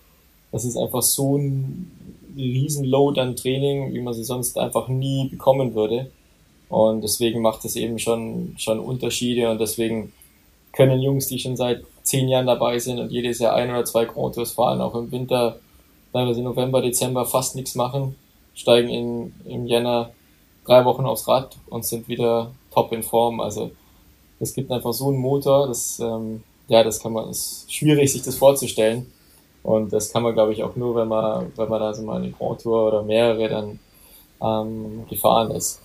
das ist einfach so ein Riesenload an Training, wie man sie sonst einfach nie bekommen würde. Und deswegen macht es eben schon, schon Unterschiede. Und deswegen können Jungs, die schon seit zehn Jahren dabei sind und jedes Jahr ein oder zwei Grand Tours fahren, auch im Winter, teilweise November, Dezember fast nichts machen, steigen in, im Jänner drei Wochen aufs Rad und sind wieder top in Form. Also es gibt einfach so einen Motor, das, ähm, ja, das kann man, ist schwierig sich das vorzustellen. Und das kann man, glaube ich, auch nur, wenn man, wenn man da so mal eine Grand Tour oder mehrere dann ähm, gefahren ist.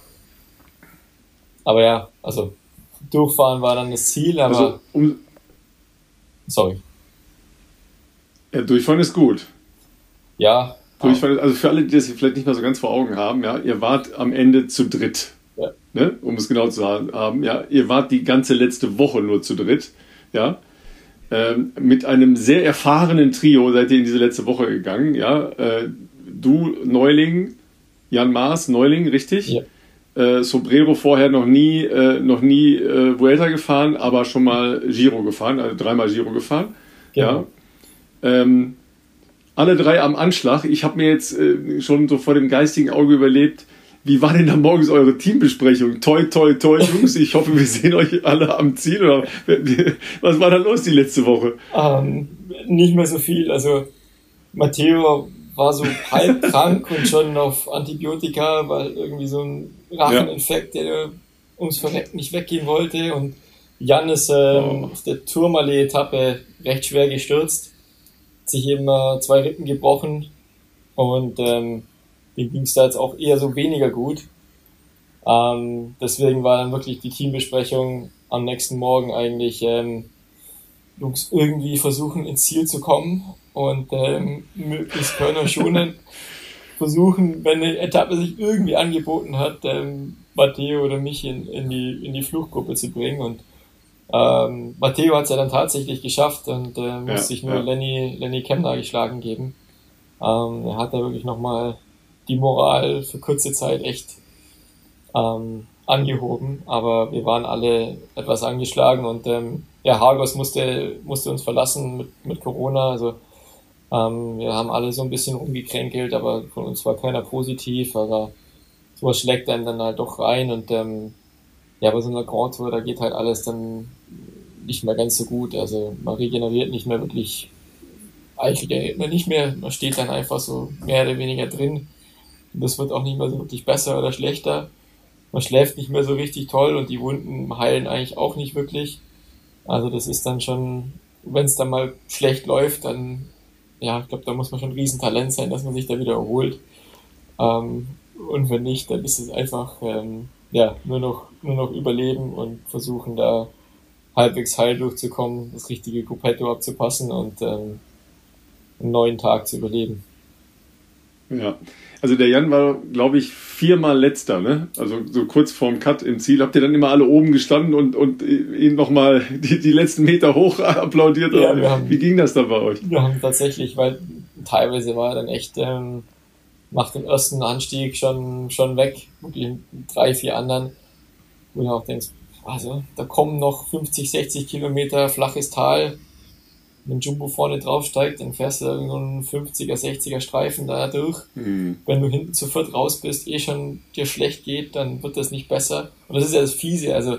Aber ja, also durchfahren war dann das Ziel, aber. Also, um, sorry. Ja, durchfahren ist gut. Ja. Durchfahren, also für alle, die das vielleicht nicht mehr so ganz vor Augen haben, ja, ihr wart am Ende zu dritt. Ja. Ne? Um es genau zu haben, ja, ihr wart die ganze letzte Woche nur zu dritt, ja. Ähm, mit einem sehr erfahrenen Trio seid ihr in diese letzte Woche gegangen. Ja? Äh, du, Neuling, Jan Maas, Neuling, richtig? Ja. Äh, Sobrero vorher noch nie, äh, noch nie äh, Vuelta gefahren, aber schon mal Giro gefahren, also dreimal Giro gefahren. Genau. Ja. Ähm, alle drei am Anschlag. Ich habe mir jetzt äh, schon so vor dem geistigen Auge überlebt, wie war denn da morgens eure Teambesprechung? Toi, toi, toi, Jungs. Ich hoffe, wir sehen euch alle am Ziel. Oder was war da los die letzte Woche? Ähm, nicht mehr so viel. Also Matteo war so halb krank und schon auf Antibiotika, weil irgendwie so ein Racheninfekt, der ums Verrecken nicht weggehen wollte. Und Jan ist ähm, oh. auf der Tourmalet-Etappe recht schwer gestürzt, sich eben äh, zwei Rippen gebrochen und ähm, dem ging es da jetzt auch eher so weniger gut. Ähm, deswegen war dann wirklich die Teambesprechung am nächsten Morgen eigentlich, ähm, Jungs, irgendwie versuchen ins Ziel zu kommen und ähm, möglichst Körner schonen. versuchen, wenn eine Etappe sich irgendwie angeboten hat, ähm, Matteo oder mich in, in, die, in die Fluchtgruppe zu bringen. Und ähm, Matteo hat es ja dann tatsächlich geschafft und äh, musste ja, sich nur ja. Lenny, Lenny Kemner geschlagen geben. Ähm, er hat da wirklich nochmal die Moral für kurze Zeit echt ähm, angehoben, aber wir waren alle etwas angeschlagen und ähm, ja, Hargos musste, musste uns verlassen mit, mit Corona. Also ähm, wir haben alle so ein bisschen rumgekränkelt, aber von uns war keiner positiv, aber sowas schlägt einem dann halt doch rein und ähm, ja, bei so einer Grand Tour, da geht halt alles dann nicht mehr ganz so gut. Also man regeneriert nicht mehr wirklich, eigentlich regeneriert man nicht mehr, man steht dann einfach so mehr oder weniger drin. Und das wird auch nicht mehr so wirklich besser oder schlechter. Man schläft nicht mehr so richtig toll und die Wunden heilen eigentlich auch nicht wirklich. Also das ist dann schon, wenn es dann mal schlecht läuft, dann, ja, ich glaube, da muss man schon ein Riesentalent sein, dass man sich da wieder erholt. Ähm, und wenn nicht, dann ist es einfach, ähm, ja, nur noch, nur noch überleben und versuchen da halbwegs heil durchzukommen, das richtige Gruppetto abzupassen und ähm, einen neuen Tag zu überleben. Ja, also der Jan war, glaube ich, viermal letzter, ne? Also so kurz vorm Cut im Ziel. Habt ihr dann immer alle oben gestanden und, und ihn nochmal die, die letzten Meter hoch applaudiert? Ja, haben, Wie ging das da bei euch? Wir haben tatsächlich, weil teilweise war er dann echt ähm, nach dem ersten Anstieg schon, schon weg, wirklich drei, vier anderen, wo du auch denkst, also da kommen noch 50, 60 Kilometer flaches Tal wenn Jumbo vorne draufsteigt, dann fährst du da so einen 50er, 60er Streifen da durch. Mhm. Wenn du hinten zu viert raus bist, eh schon dir schlecht geht, dann wird das nicht besser. Und das ist ja das Fiese. Also,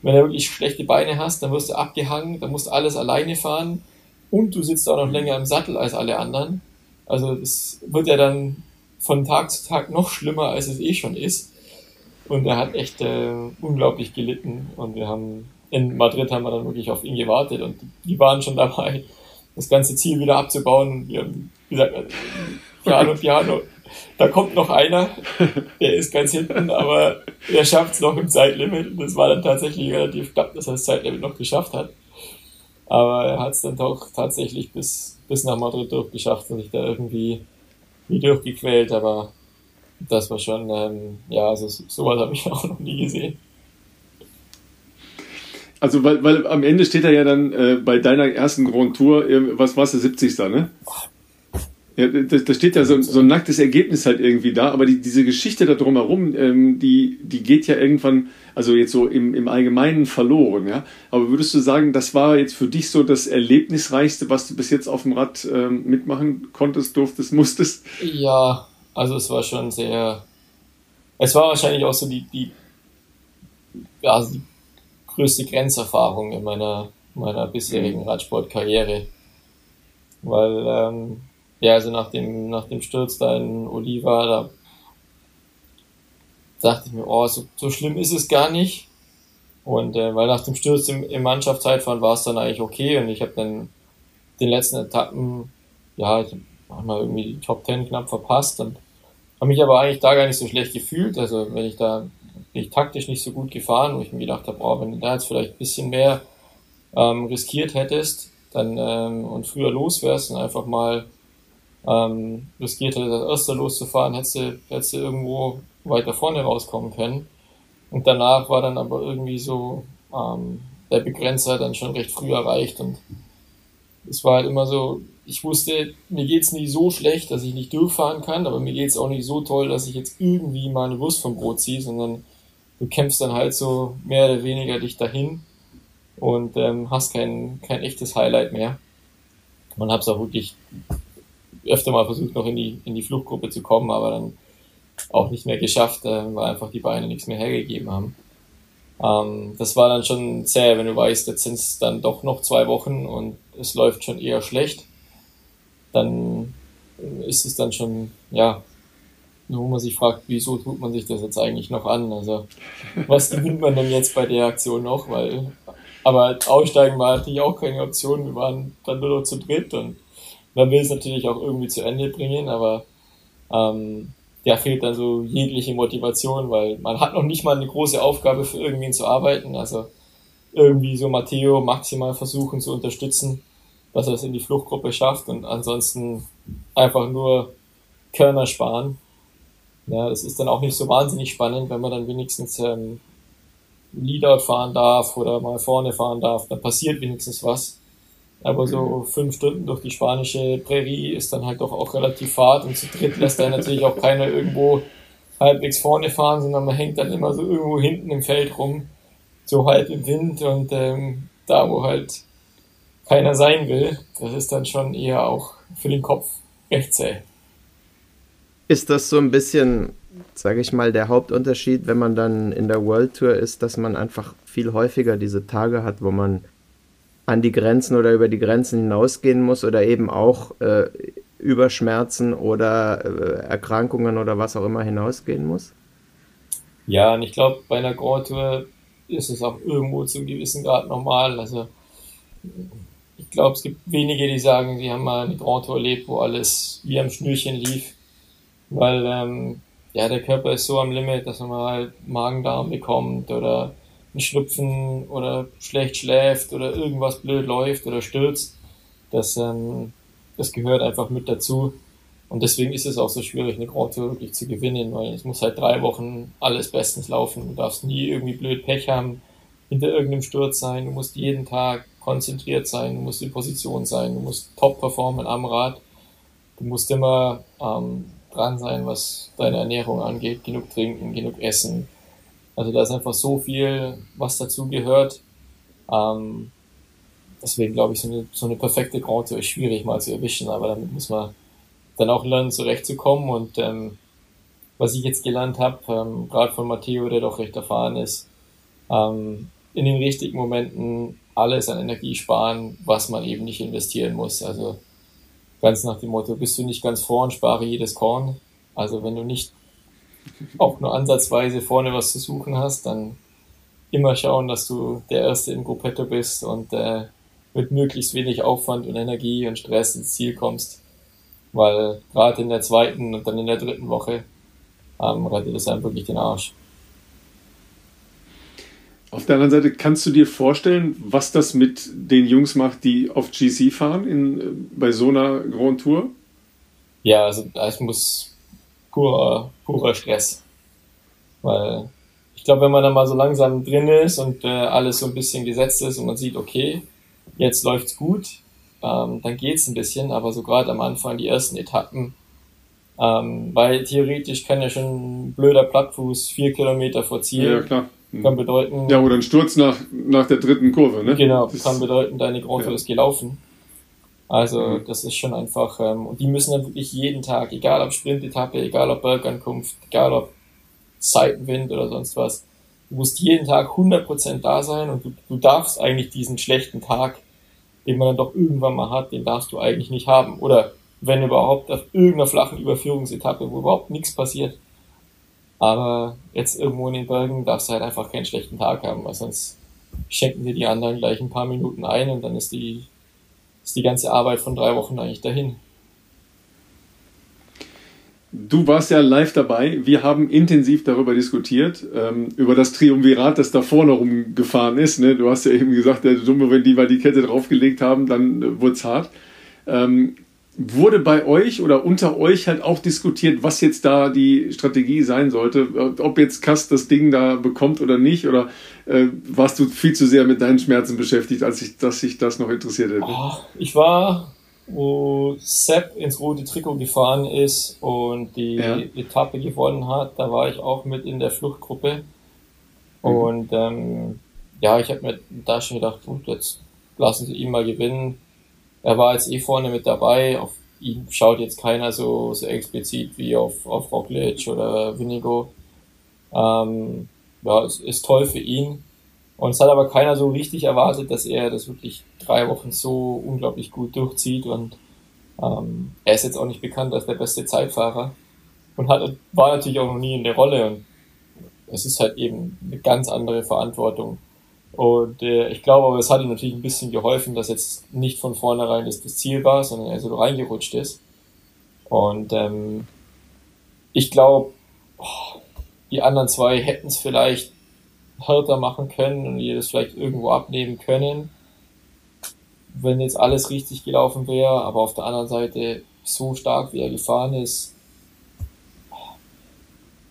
wenn du wirklich schlechte Beine hast, dann wirst du abgehangen, dann musst du alles alleine fahren und du sitzt auch noch länger im Sattel als alle anderen. Also, das wird ja dann von Tag zu Tag noch schlimmer, als es eh schon ist. Und er hat echt äh, unglaublich gelitten und wir haben in Madrid haben wir dann wirklich auf ihn gewartet und die waren schon dabei, das ganze Ziel wieder abzubauen. Wir haben gesagt, Piano, Piano, da kommt noch einer, der ist ganz hinten, aber er schafft es noch im Zeitlimit. Und das war dann tatsächlich relativ knapp, dass er das Zeitlimit noch geschafft hat. Aber er hat es dann doch tatsächlich bis, bis nach Madrid durchgeschafft und sich da irgendwie nie durchgequält. Aber das war schon, ähm, ja, also sowas habe ich auch noch nie gesehen. Also, weil, weil am Ende steht er ja dann äh, bei deiner ersten Grand Tour, äh, was war's, der 70. ne? Ja, da, steht ja so, so ein nacktes Ergebnis halt irgendwie da, aber die, diese Geschichte da drumherum, ähm, die, die geht ja irgendwann, also jetzt so im, im Allgemeinen verloren, ja. Aber würdest du sagen, das war jetzt für dich so das Erlebnisreichste, was du bis jetzt auf dem Rad ähm, mitmachen konntest, durftest, musstest? Ja, also es war schon sehr, es war wahrscheinlich auch so die, die, ja, also die größte Grenzerfahrung in meiner, meiner bisherigen mhm. Radsportkarriere. Weil, ähm, ja, also nach dem, nach dem Sturz da in Oliva, da dachte ich mir, oh, so, so schlimm ist es gar nicht. Und äh, weil nach dem Sturz im, im Mannschaftszeitfahren war es dann eigentlich okay und ich habe dann den letzten Etappen, ja, ich habe mal irgendwie die Top Ten knapp verpasst und habe mich aber eigentlich da gar nicht so schlecht gefühlt. Also wenn ich da bin ich taktisch nicht so gut gefahren, wo ich mir gedacht habe, oh, wenn du da jetzt vielleicht ein bisschen mehr ähm, riskiert hättest dann ähm, und früher los wärst und einfach mal ähm, riskiert hättest, als erster loszufahren, hättest du, hättest du irgendwo weiter vorne rauskommen können. Und danach war dann aber irgendwie so ähm, der Begrenzer dann schon recht früh erreicht und es war halt immer so, ich wusste, mir geht's nie so schlecht, dass ich nicht durchfahren kann, aber mir geht's auch nicht so toll, dass ich jetzt irgendwie mal eine Wurst vom Brot ziehe, sondern du kämpfst dann halt so mehr oder weniger dich dahin und ähm, hast kein, kein echtes Highlight mehr. Man hab's auch wirklich öfter mal versucht, noch in die, in die Fluchtgruppe zu kommen, aber dann auch nicht mehr geschafft, äh, weil einfach die Beine nichts mehr hergegeben haben. Ähm, das war dann schon zäh, wenn du weißt, jetzt sind es dann doch noch zwei Wochen und es läuft schon eher schlecht. Dann ist es dann schon, ja, wo man sich fragt, wieso tut man sich das jetzt eigentlich noch an? Also, was gewinnt man denn jetzt bei der Aktion noch? Weil, aber aussteigen war natürlich auch keine Option. Wir waren dann nur noch zu dritt und man will es natürlich auch irgendwie zu Ende bringen, aber ähm, ja, fehlt dann so jegliche Motivation, weil man hat noch nicht mal eine große Aufgabe für irgendwen zu arbeiten. Also irgendwie so Matteo maximal versuchen zu unterstützen, dass er es in die Fluchtgruppe schafft und ansonsten einfach nur Körner sparen Ja, das ist dann auch nicht so wahnsinnig spannend, wenn man dann wenigstens ähm, Leadout fahren darf oder mal vorne fahren darf, dann passiert wenigstens was. Aber so fünf Stunden durch die spanische Prärie ist dann halt doch auch relativ fad und zu dritt lässt da natürlich auch keiner irgendwo halbwegs vorne fahren, sondern man hängt dann immer so irgendwo hinten im Feld rum, so halb im Wind und ähm, da, wo halt keiner sein will, das ist dann schon eher auch für den Kopf recht zäh. Ist das so ein bisschen, sage ich mal, der Hauptunterschied, wenn man dann in der World Tour ist, dass man einfach viel häufiger diese Tage hat, wo man an die Grenzen oder über die Grenzen hinausgehen muss oder eben auch äh, über Schmerzen oder äh, Erkrankungen oder was auch immer hinausgehen muss? Ja, und ich glaube, bei einer Grand Tour ist es auch irgendwo zu einem gewissen Grad normal. Also ich glaube, es gibt wenige, die sagen, sie haben mal eine Grand Tour erlebt, wo alles wie am Schnürchen lief. Weil ähm, ja, der Körper ist so am Limit, dass man mal Magen-Darm bekommt oder einen Schnupfen oder schlecht schläft oder irgendwas blöd läuft oder stürzt. Das, ähm, das gehört einfach mit dazu. Und deswegen ist es auch so schwierig, eine Grand Tour wirklich zu gewinnen, weil es muss halt drei Wochen alles bestens laufen. Du darfst nie irgendwie blöd Pech haben, hinter irgendeinem Sturz sein. Du musst jeden Tag konzentriert sein, du musst in Position sein, du musst top performen am Rad. Du musst immer ähm, dran sein, was deine Ernährung angeht, genug trinken, genug essen. Also da ist einfach so viel, was dazu gehört. Ähm, deswegen glaube ich, so eine, so eine perfekte Grand Tour ist schwierig mal zu erwischen, aber damit muss man dann auch lernen, zurechtzukommen. Und ähm, was ich jetzt gelernt habe, ähm, gerade von Matteo, der doch recht erfahren ist, ähm, in den richtigen Momenten alles an Energie sparen, was man eben nicht investieren muss. Also ganz nach dem Motto, bist du nicht ganz vorn, spare jedes Korn. Also wenn du nicht auch nur ansatzweise vorne was zu suchen hast, dann immer schauen, dass du der Erste im Gruppetto bist und äh, mit möglichst wenig Aufwand und Energie und Stress ins Ziel kommst. Weil gerade in der zweiten und dann in der dritten Woche ähm, rettet es einem wirklich den Arsch. Auf der anderen Seite kannst du dir vorstellen, was das mit den Jungs macht, die auf GC fahren in, bei so einer Grand Tour? Ja, also es muss purer, purer Stress. Weil ich glaube, wenn man dann mal so langsam drin ist und äh, alles so ein bisschen gesetzt ist und man sieht, okay, jetzt läuft's gut, ähm, dann geht's ein bisschen, aber so gerade am Anfang die ersten Etappen, ähm, weil theoretisch kann ja schon ein blöder Plattfuß vier Kilometer vor Ziel ja, klar hm. Kann bedeuten. Ja, oder ein Sturz nach, nach der dritten Kurve, ne? Genau, das kann bedeuten, deine Grand Tour ja. ist gelaufen. Also, mhm. das ist schon einfach, ähm, und die müssen dann wirklich jeden Tag, egal ob Sprintetappe, egal ob Bergankunft, egal ob Seitenwind oder sonst was, du musst jeden Tag 100% da sein und du, du darfst eigentlich diesen schlechten Tag, den man dann doch irgendwann mal hat, den darfst du eigentlich nicht haben. Oder wenn überhaupt auf irgendeiner flachen Überführungsetappe, wo überhaupt nichts passiert, aber jetzt irgendwo in den Bergen darfst du halt einfach keinen schlechten Tag haben, weil sonst schenken dir die anderen gleich ein paar Minuten ein und dann ist die, ist die ganze Arbeit von drei Wochen eigentlich dahin. Du warst ja live dabei. Wir haben intensiv darüber diskutiert, ähm, über das Triumvirat, das da vorne rumgefahren ist. Ne? Du hast ja eben gesagt, der Summe, wenn die mal die Kette draufgelegt haben, dann äh, wurde es hart. Ähm, wurde bei euch oder unter euch halt auch diskutiert, was jetzt da die Strategie sein sollte, ob jetzt Kast das Ding da bekommt oder nicht, oder äh, warst du viel zu sehr mit deinen Schmerzen beschäftigt, als ich, dass sich das noch interessiert hätte? Oh, ich war, wo Sepp ins rote Trikot gefahren ist und die ja. Etappe gewonnen hat, da war ich auch mit in der Fluchtgruppe. Mhm. Und ähm, ja, ich habe mir da schon gedacht, gut, jetzt lassen sie ihn mal gewinnen er war jetzt eh vorne mit dabei. Auf ihn schaut jetzt keiner so, so explizit wie auf, auf Roglic oder Vinigo. Ähm, ja, es ist toll für ihn. Und es hat aber keiner so richtig erwartet, dass er das wirklich drei Wochen so unglaublich gut durchzieht. Und ähm, er ist jetzt auch nicht bekannt als der beste Zeitfahrer. Und hat, war natürlich auch noch nie in der Rolle. Und es ist halt eben eine ganz andere Verantwortung. Und äh, ich glaube aber, es hat ihm natürlich ein bisschen geholfen, dass jetzt nicht von vornherein das, das Ziel war, sondern er so reingerutscht ist. Und ähm, ich glaube, die anderen zwei hätten es vielleicht härter machen können und ihr das vielleicht irgendwo abnehmen können, wenn jetzt alles richtig gelaufen wäre. Aber auf der anderen Seite, so stark wie er gefahren ist,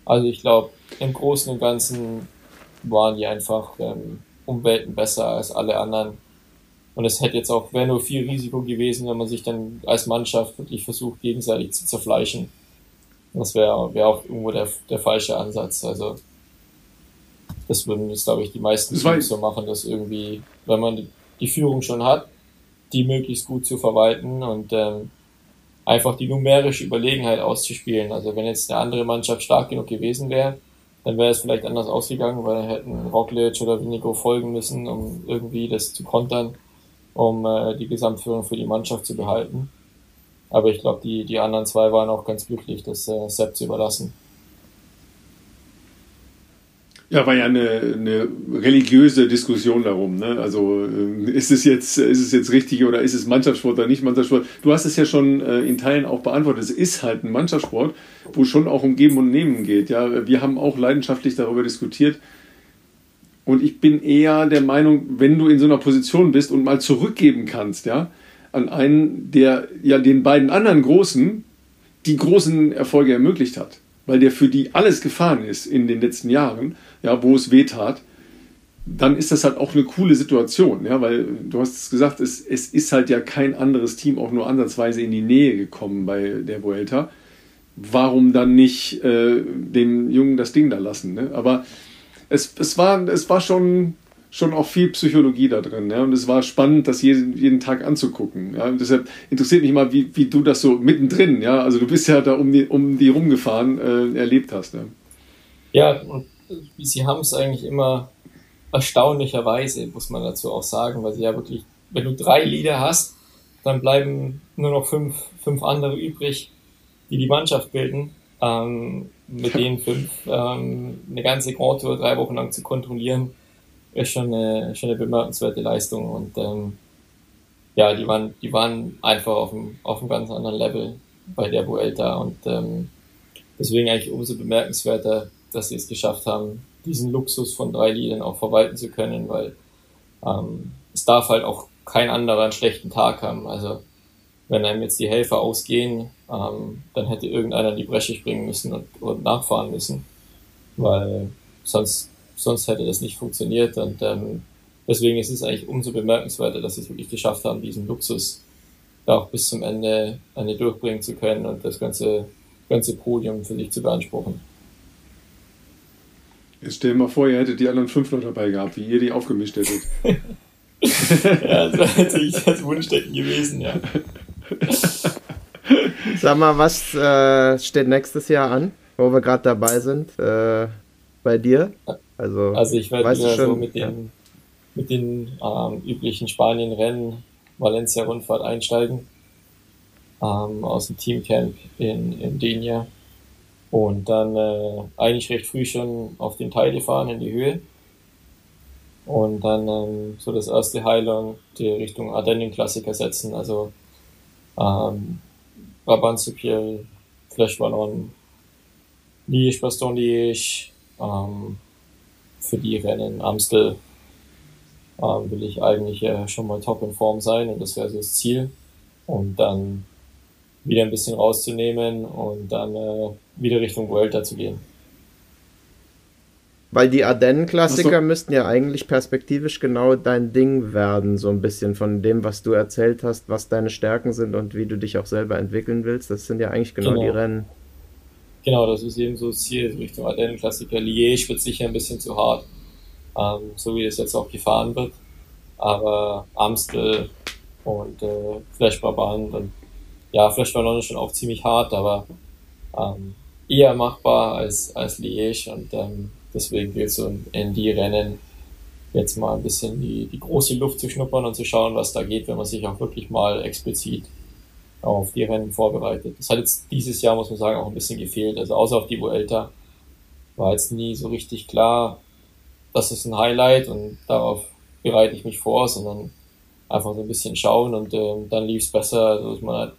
Also ich glaube, im Großen und Ganzen waren die einfach ähm, Umwelten besser als alle anderen. Und es hätte jetzt auch, wäre nur viel Risiko gewesen, wenn man sich dann als Mannschaft wirklich versucht, gegenseitig zu zerfleischen. Das wäre wär auch irgendwo der, der falsche Ansatz. Also das würden jetzt, glaube ich, die meisten so machen, dass irgendwie, wenn man die Führung schon hat, die möglichst gut zu verwalten und ähm, einfach die numerische Überlegenheit auszuspielen. Also wenn jetzt eine andere Mannschaft stark genug gewesen wäre, dann wäre es vielleicht anders ausgegangen, weil hätten Roglic oder Vinigo folgen müssen, um irgendwie das zu kontern, um äh, die Gesamtführung für die Mannschaft zu behalten. Aber ich glaube, die, die anderen zwei waren auch ganz glücklich, das äh, Sepp zu überlassen. Ja, war ja eine, eine religiöse Diskussion darum. Ne? Also äh, ist es jetzt ist es jetzt richtig oder ist es Mannschaftssport oder nicht Mannschaftssport? Du hast es ja schon äh, in Teilen auch beantwortet. Es ist halt ein Mannschaftssport, wo schon auch um Geben und Nehmen geht. Ja, wir haben auch leidenschaftlich darüber diskutiert. Und ich bin eher der Meinung, wenn du in so einer Position bist und mal zurückgeben kannst, ja, an einen, der ja den beiden anderen Großen die großen Erfolge ermöglicht hat weil der für die alles gefahren ist in den letzten Jahren, ja, wo es weh tat, dann ist das halt auch eine coole Situation, ja, weil du hast es gesagt, es, es ist halt ja kein anderes Team auch nur ansatzweise in die Nähe gekommen bei der Vuelta. Warum dann nicht äh, den Jungen das Ding da lassen? Ne? Aber es, es, war, es war schon schon auch viel Psychologie da drin. Ja? Und es war spannend, das jeden, jeden Tag anzugucken. Ja? Und deshalb interessiert mich mal, wie, wie du das so mittendrin, ja, also du bist ja da um die, um die rumgefahren, äh, erlebt hast. Ne? Ja, und sie haben es eigentlich immer erstaunlicherweise, muss man dazu auch sagen, weil sie ja wirklich, wenn du drei Lieder hast, dann bleiben nur noch fünf, fünf andere übrig, die die Mannschaft bilden. Ähm, mit den fünf ähm, eine ganze Grand Tour drei Wochen lang zu kontrollieren, ist schon eine, schon eine bemerkenswerte Leistung und ähm, ja, die waren, die waren einfach auf einem, auf einem ganz anderen Level bei der Vuelta und ähm, deswegen eigentlich umso bemerkenswerter, dass sie es geschafft haben, diesen Luxus von drei Liedern auch verwalten zu können, weil ähm, es darf halt auch kein anderer einen schlechten Tag haben. Also wenn einem jetzt die Helfer ausgehen, ähm, dann hätte irgendeiner in die Bresche springen müssen und, und nachfahren müssen, weil sonst sonst hätte das nicht funktioniert. Und ähm, deswegen ist es eigentlich umso bemerkenswerter, dass sie es wirklich geschafft haben, diesen Luxus da auch bis zum Ende eine durchbringen zu können und das ganze, ganze Podium für sich zu beanspruchen. Jetzt stell dir mal vor, ihr hättet die anderen fünf noch dabei gehabt, wie ihr die aufgemischt hättet. ja, das wäre natürlich das Wunschdenken gewesen, ja. Sag mal, was äh, steht nächstes Jahr an, wo wir gerade dabei sind? Äh, bei dir? Also, also ich werde wieder schon, so mit den, ja. mit den ähm, üblichen Spanien-Rennen, Valencia-Rundfahrt einsteigen. Ähm, aus dem Teamcamp in, in Denia. Und dann äh, eigentlich recht früh schon auf den Teile fahren in die Höhe. Und dann ähm, so das erste Highland die Richtung Ardennen-Klassiker setzen. Also ähm, Brabant-Supiel, Flash Ballon, Liège, Baston Liège, ähm, für die Rennen Amstel ähm, will ich eigentlich äh, schon mal top in Form sein und das wäre so das Ziel. Und dann wieder ein bisschen rauszunehmen und dann äh, wieder Richtung Vuelta zu gehen. Weil die Ardennen-Klassiker müssten ja eigentlich perspektivisch genau dein Ding werden, so ein bisschen von dem, was du erzählt hast, was deine Stärken sind und wie du dich auch selber entwickeln willst. Das sind ja eigentlich genau, genau. die Rennen. Genau, das ist eben so das Ziel Richtung Ardennen-Klassiker. Liège wird sicher ein bisschen zu hart, ähm, so wie es jetzt auch gefahren wird. Aber Amstel und äh, Flash Brabant und ja, Flash Ballon ist schon auch ziemlich hart, aber ähm, eher machbar als, als Liège und ähm, deswegen gilt so in, in die Rennen jetzt mal ein bisschen die, die große Luft zu schnuppern und zu schauen, was da geht, wenn man sich auch wirklich mal explizit auf die Rennen vorbereitet. Das hat jetzt dieses Jahr, muss man sagen, auch ein bisschen gefehlt. Also außer auf die Vuelta war jetzt nie so richtig klar, das ist ein Highlight und darauf bereite ich mich vor, sondern einfach so ein bisschen schauen und äh, dann lief es besser. Also ist man halt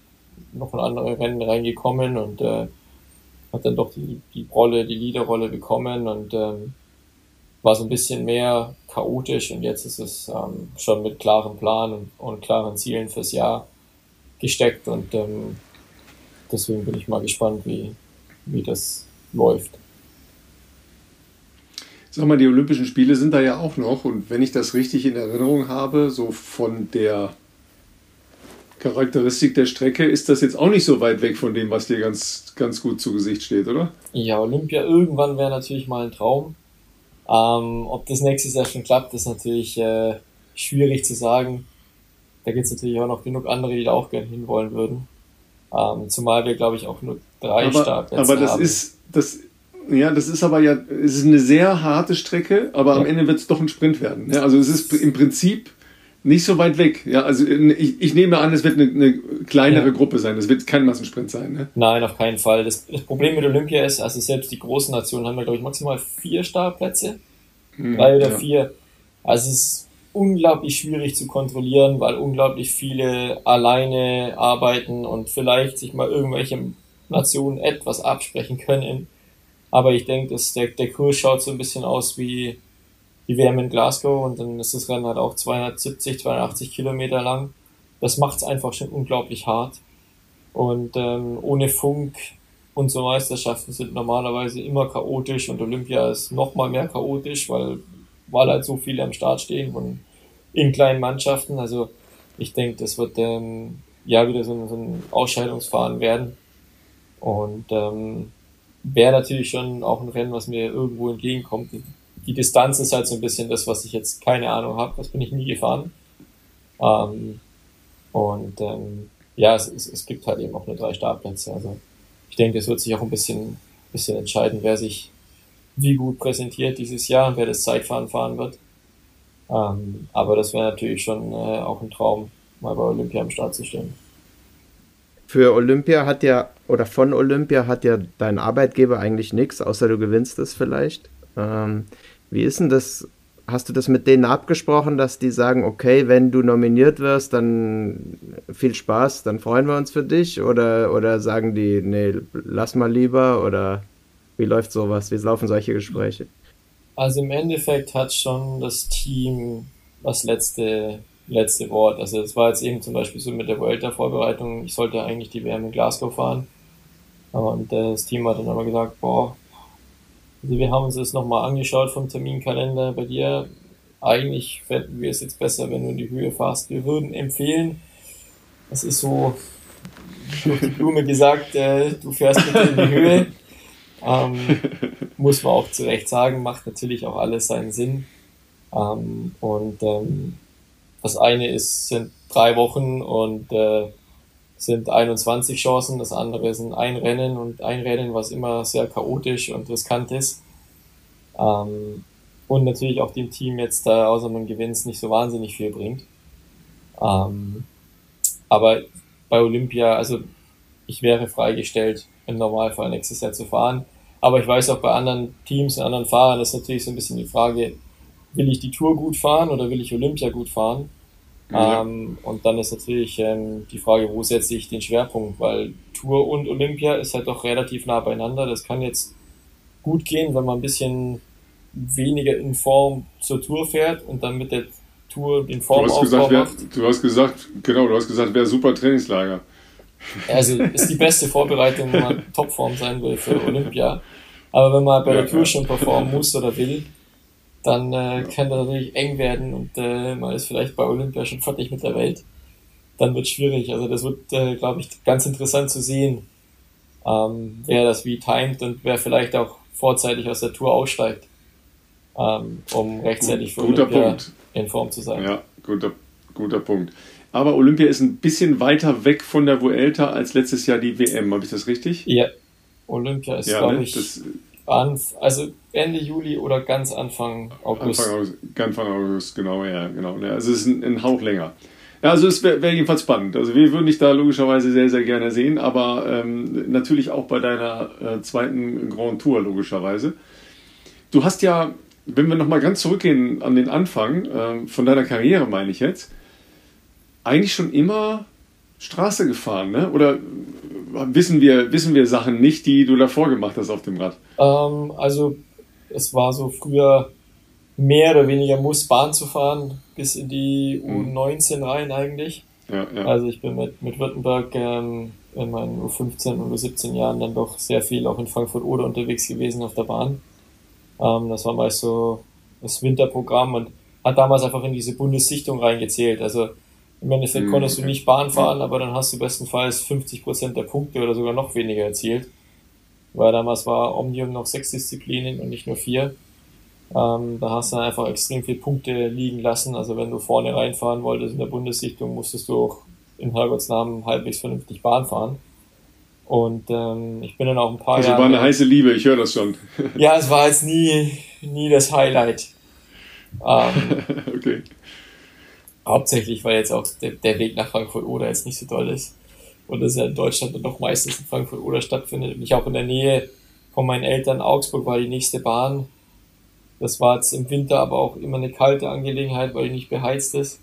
noch in andere Rennen reingekommen und äh, hat dann doch die, die Rolle, die Leaderrolle bekommen und ähm, war so ein bisschen mehr chaotisch und jetzt ist es ähm, schon mit klarem Plan und, und klaren Zielen fürs Jahr gesteckt und ähm, deswegen bin ich mal gespannt, wie, wie das läuft. Sag mal, die Olympischen Spiele sind da ja auch noch und wenn ich das richtig in Erinnerung habe, so von der Charakteristik der Strecke ist das jetzt auch nicht so weit weg von dem, was dir ganz, ganz gut zu Gesicht steht, oder? Ja, Olympia irgendwann wäre natürlich mal ein Traum. Ähm, ob das nächstes Jahr schon klappt, ist natürlich äh, schwierig zu sagen. Da gibt es natürlich auch noch genug andere, die da auch gerne hinwollen würden. Ähm, zumal wir, glaube ich, auch nur drei aber, Startplätze Aber das haben. ist, das, ja, das ist aber ja, es ist eine sehr harte Strecke, aber am Ja. Ende wird es doch ein Sprint werden. Ja, also es ist im Prinzip nicht so weit weg. Ja, also ich, ich nehme an, es wird eine, eine kleinere Ja. Gruppe sein. Es wird kein Massensprint sein. Ne? Nein, auf keinen Fall. Das, das Problem mit Olympia ist, also selbst die großen Nationen haben ja, glaube ich, maximal vier Startplätze. drei oder vier. Also es ist unglaublich schwierig zu kontrollieren, weil unglaublich viele alleine arbeiten und vielleicht sich mal irgendwelche Nationen etwas absprechen können. Aber ich denke, der, der Kurs schaut so ein bisschen aus wie die WM in Glasgow und dann ist das Rennen halt auch 270, 280 Kilometer lang. Das macht es einfach schon unglaublich hart. Und ähm, ohne Funk unsere Meisterschaften sind normalerweise immer chaotisch und Olympia ist noch mal mehr chaotisch, weil, weil halt so viele am Start stehen von in kleinen Mannschaften. Also ich denke, das wird ähm, ja wieder so ein, so ein Ausscheidungsfahren werden. Und ähm, wäre natürlich schon auch ein Rennen, was mir irgendwo entgegenkommt. Die, die Distanz ist halt so ein bisschen das, was ich jetzt keine Ahnung habe. Das bin ich nie gefahren. Ähm, und ähm, ja, es, es, es gibt halt eben auch nur drei Startplätze. Also ich denke, es wird sich auch ein bisschen, bisschen entscheiden, wer sich wie gut präsentiert dieses Jahr und wer das Zeitfahren fahren wird. Ähm, aber das wäre natürlich schon äh, auch ein Traum, mal bei Olympia am Start zu stehen. Für Olympia hat ja, oder von Olympia hat ja dein Arbeitgeber eigentlich nichts, außer du gewinnst es vielleicht. Ähm, wie ist denn das? Hast du das mit denen abgesprochen, dass die sagen, okay, wenn du nominiert wirst, dann viel Spaß, dann freuen wir uns für dich? Oder, oder sagen die, nee, lass mal lieber? Oder wie läuft sowas? Wie laufen solche Gespräche? Also im Endeffekt hat schon das Team das letzte, letzte Wort. Also es war jetzt eben zum Beispiel so mit der Vuelta-Vorbereitung, ich sollte eigentlich die WM in Glasgow fahren. Und das Team hat dann aber gesagt, boah, also wir haben uns das nochmal angeschaut vom Terminkalender bei dir. Eigentlich fänden wir es jetzt besser, wenn du in die Höhe fährst. Wir würden empfehlen, das ist so durch die Blume gesagt, äh, du fährst bitte in die Höhe. Ähm, muss man auch zu Recht sagen, macht natürlich auch alles seinen Sinn. Ähm, und ähm, das eine ist, sind drei Wochen und äh, sind 21 Chancen, das andere sind ein Rennen und ein Rennen, was immer sehr chaotisch und riskant ist. Ähm, und natürlich auch dem Team jetzt da außer man gewinnt nicht so wahnsinnig viel bringt. Ähm, aber bei Olympia, also ich wäre freigestellt, im Normalfall nächstes Jahr zu fahren. Aber ich weiß auch bei anderen Teams und anderen Fahrern ist natürlich so ein bisschen die Frage, will ich die Tour gut fahren oder will ich Olympia gut fahren? Ja. Ähm, und dann ist natürlich ähm, die Frage, wo setze ich den Schwerpunkt? Weil Tour und Olympia ist halt doch relativ nah beieinander. Das kann jetzt gut gehen, wenn man ein bisschen weniger in Form zur Tour fährt und dann mit der Tour den Formaufbau gesagt, wer, macht. du hast gesagt, genau, du hast gesagt, wäre super Trainingslager. Also ist die beste Vorbereitung, wenn man Topform sein will für Olympia. Aber wenn man bei Ja, der Tour schon performen muss oder will, dann äh, kann das natürlich eng werden und äh, man ist vielleicht bei Olympia schon fertig mit der Welt. Dann wird schwierig. Also das wird, äh, glaube ich, ganz interessant zu sehen, ähm, wer das wie timet und wer vielleicht auch vorzeitig aus der Tour aussteigt, ähm, um rechtzeitig für Guter Olympia Punkt. in Form zu sein. Ja, guter, guter Punkt. Aber Olympia ist ein bisschen weiter weg von der Vuelta als letztes Jahr die WM. Habe ich das richtig? Ja. Olympia ist, ja, glaube ne? ich, das, Anf also Ende Juli oder ganz Anfang August. Anfang August, Anfang August, genau, ja, genau. Ja, also es ist ein, ein Hauch länger. Ja, also es wäre wär jedenfalls spannend. Also wir würden dich da logischerweise sehr, sehr gerne sehen, aber ähm, natürlich auch bei deiner äh, zweiten Grand Tour logischerweise. Du hast ja, wenn wir nochmal ganz zurückgehen an den Anfang ähm, von deiner Karriere, meine ich jetzt, eigentlich schon immer Straße gefahren, ne? Oder wissen wir, wissen wir Sachen nicht, die du davor gemacht hast auf dem Rad? Ähm, also es war so früher mehr oder weniger muss Bahn zu fahren, bis in die Mhm. U19 rein eigentlich. Ja, ja. Also ich bin mit, mit Württemberg ähm, in meinen U15 und U17 Jahren dann doch sehr viel auch in Frankfurt oder unterwegs gewesen auf der Bahn. Ähm, das war meist so das Winterprogramm und hat damals einfach in diese Bundessichtung reingezählt. Also im Endeffekt mhm. konntest du nicht Bahn fahren, aber dann hast du bestenfalls 50% der Punkte oder sogar noch weniger erzielt. Weil damals war Omnium noch sechs Disziplinen und nicht nur vier. Ähm, da hast du einfach extrem viele Punkte liegen lassen. Also wenn du vorne reinfahren wolltest in der Bundessichtung, musstest du auch in Herrgotts Namen halbwegs vernünftig Bahn fahren. Und ähm, ich bin dann auch ein paar also Jahre. Also war eine heiße Liebe, ich höre das schon. ja, es war jetzt nie, nie das Highlight. Ähm, okay. Hauptsächlich, weil jetzt auch der, der Weg nach Frankfurt oder jetzt nicht so toll ist. Und das ja in Deutschland dann doch meistens in Frankfurt oder stattfindet. Und ich auch in der Nähe von meinen Eltern Augsburg war die nächste Bahn. Das war jetzt im Winter aber auch immer eine kalte Angelegenheit, weil die nicht beheizt ist.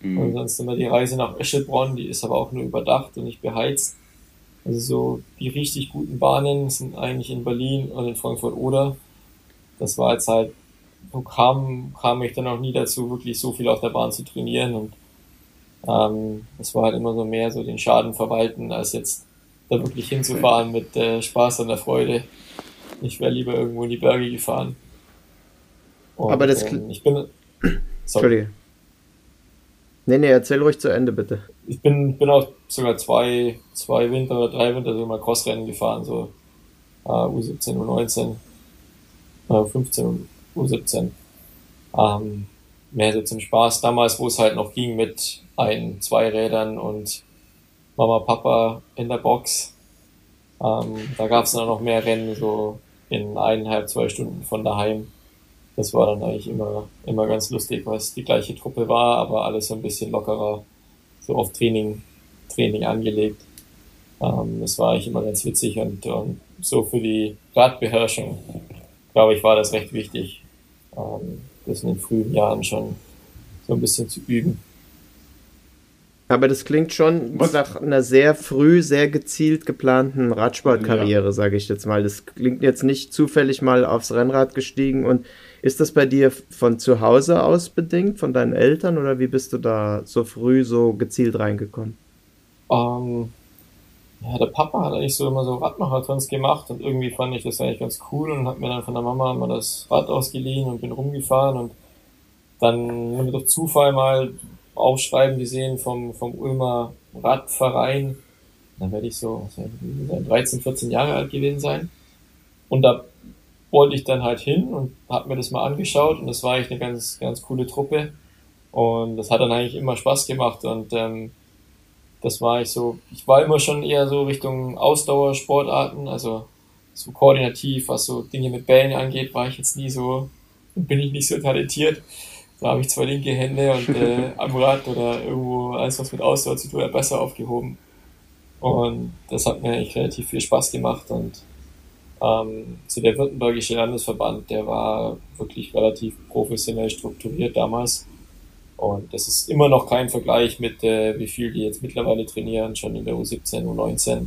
Mhm. Und sonst immer die Reise nach Öschelbronn, die ist aber auch nur überdacht und nicht beheizt. Also so die richtig guten Bahnen sind eigentlich in Berlin und in Frankfurt oder. Das war jetzt halt kam, kam ich dann auch nie dazu, wirklich so viel auf der Bahn zu trainieren und ähm, es war halt immer so mehr so den Schaden verwalten, als jetzt da wirklich hinzufahren mit äh, Spaß und der Freude. Ich wäre lieber irgendwo in die Berge gefahren. Und, Aber das. Ähm, ich bin. Sorry. Nee, nee, erzähl ruhig zu Ende, bitte. Ich bin, bin auch sogar zwei, zwei Winter oder drei Winter so mal Crossrennen gefahren, so äh, U17, U19, äh, 15 und U17. Ähm, mehr so zum Spaß. Damals, wo es halt noch ging mit ein, zwei Rädern und Mama, Papa in der Box. Ähm, da gab es dann noch mehr Rennen, so in eineinhalb, zwei Stunden von daheim. Das war dann eigentlich immer, immer ganz lustig, weil es die gleiche Truppe war, aber alles so ein bisschen lockerer, so auf Training, Training angelegt. Ähm, das war eigentlich immer ganz witzig und, und so für die Radbeherrschung, glaube ich, war das recht wichig ähm, das in den frühen Jahren schon so ein bisschen zu üben. Aber das klingt schon Was? nach einer sehr früh, sehr gezielt geplanten Radsportkarriere, ja. sage ich jetzt mal. Das klingt jetzt nicht zufällig mal aufs Rennrad gestiegen. Und ist das bei dir von zu Hause aus bedingt, von deinen Eltern, oder wie bist du da so früh so gezielt reingekommen? Ähm, ja, der Papa hat eigentlich so immer so Radmarathons gemacht und irgendwie fand ich das eigentlich ganz cool und hat mir dann von der Mama immer das Rad ausgeliehen und bin rumgefahren und dann haben wir durch Zufall mal Aufschreiben gesehen vom, vom Ulmer Radverein. Dann werde ich so 13, 14 Jahre alt gewesen sein. Und da wollte ich dann halt hin und habe mir das mal angeschaut und das war eigentlich eine ganz, ganz coole Truppe. Und das hat dann eigentlich immer Spaß gemacht und ähm, das war ich so, ich war immer schon eher so Richtung Ausdauersportarten, also so koordinativ, was so Dinge mit Bällen angeht, war ich jetzt nie so, bin ich nicht so talentiert. Da habe ich zwei linke Hände und äh, am Rad oder irgendwo alles, was mit Ausdauer zu tun hat, besser aufgehoben. Und das hat mir eigentlich relativ viel Spaß gemacht und ähm, so der Württembergische Landesverband, der war wirklich relativ professionell strukturiert damals. Und das ist immer noch kein Vergleich mit, äh, wie viel die jetzt mittlerweile trainieren, schon in der U17, U19.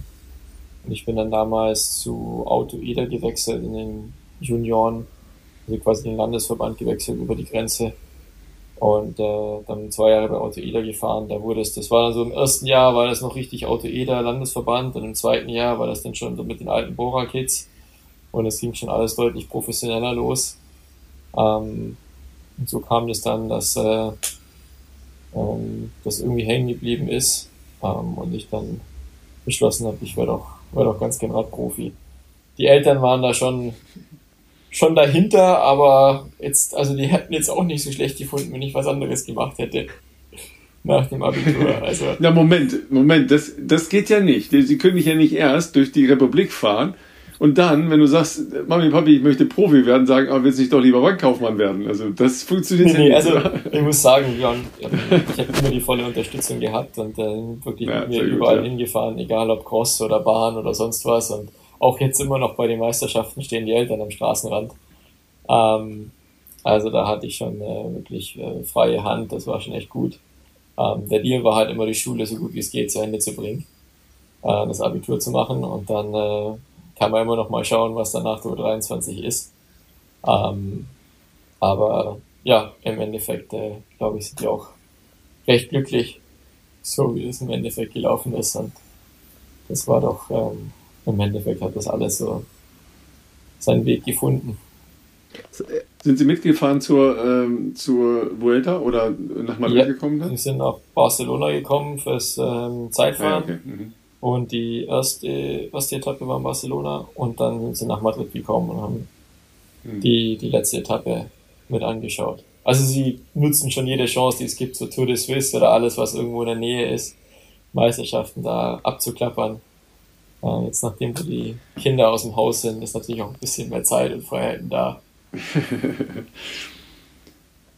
Und ich bin dann damals zu Auto Ida gewechselt in den Junioren, also quasi den Landesverband gewechselt über die Grenze. Und äh, dann zwei Jahre bei Auto Ida gefahren. Da wurde es, das war dann so im ersten Jahr war das noch richtig Auto Ida Landesverband und im zweiten Jahr war das dann schon so mit den alten Bora Kids. Und es ging schon alles deutlich professioneller los. Ähm, und so kam es dann, dass äh, ähm, das irgendwie hängen geblieben ist ähm, und ich dann beschlossen habe, ich werde doch, werd doch ganz gern Radprofi. Die Eltern waren da schon, schon dahinter, aber jetzt, also die hätten jetzt auch nicht so schlecht gefunden, wenn ich was anderes gemacht hätte nach dem Abitur. Also Na Moment, Moment, das, das geht ja nicht. Sie können ja nicht erst durch die Republik fahren und dann, wenn du sagst, Mami, Papi, ich möchte Profi werden, sagen, aber willst du nicht doch lieber Bankkaufmann werden? Also das funktioniert nee, nee, nicht. Also ich muss sagen, ja, ich habe immer die volle Unterstützung gehabt und äh, wirklich ja, mir überall gut, ja. hingefahren, egal ob Cross oder Bahn oder sonst was. Und auch jetzt immer noch bei den Meisterschaften stehen die Eltern am Straßenrand. Ähm, also da hatte ich schon äh, wirklich äh, freie Hand, das war schon echt gut. Ähm, der Deal war halt immer die Schule so gut wie es geht zu Ende zu bringen, äh, das Abitur zu machen und dann äh, kann man immer noch mal schauen, was danach der U23 ist. Ähm, aber ja, im Endeffekt, äh, glaube ich, sind die auch recht glücklich, so wie es im Endeffekt gelaufen ist. Und das war doch, ähm, im Endeffekt hat das alles so seinen Weg gefunden. Sind Sie mitgefahren zur, ähm, zur Vuelta oder nach Madrid Ja, gekommen dann? wir sind nach Barcelona gekommen fürs ähm, Zeitfahren. Ah, ja, okay. Mhm. Und die erste, erste Etappe war in Barcelona und dann sind sie nach Madrid gekommen und haben Mhm. die, die letzte Etappe mit angeschaut. Also sie nutzen schon jede Chance, die es gibt, so Tour de Suisse oder alles, was irgendwo in der Nähe ist, Meisterschaften da abzuklappern. Äh, jetzt nachdem die Kinder aus dem Haus sind, ist natürlich auch ein bisschen mehr Zeit und Freiheiten da.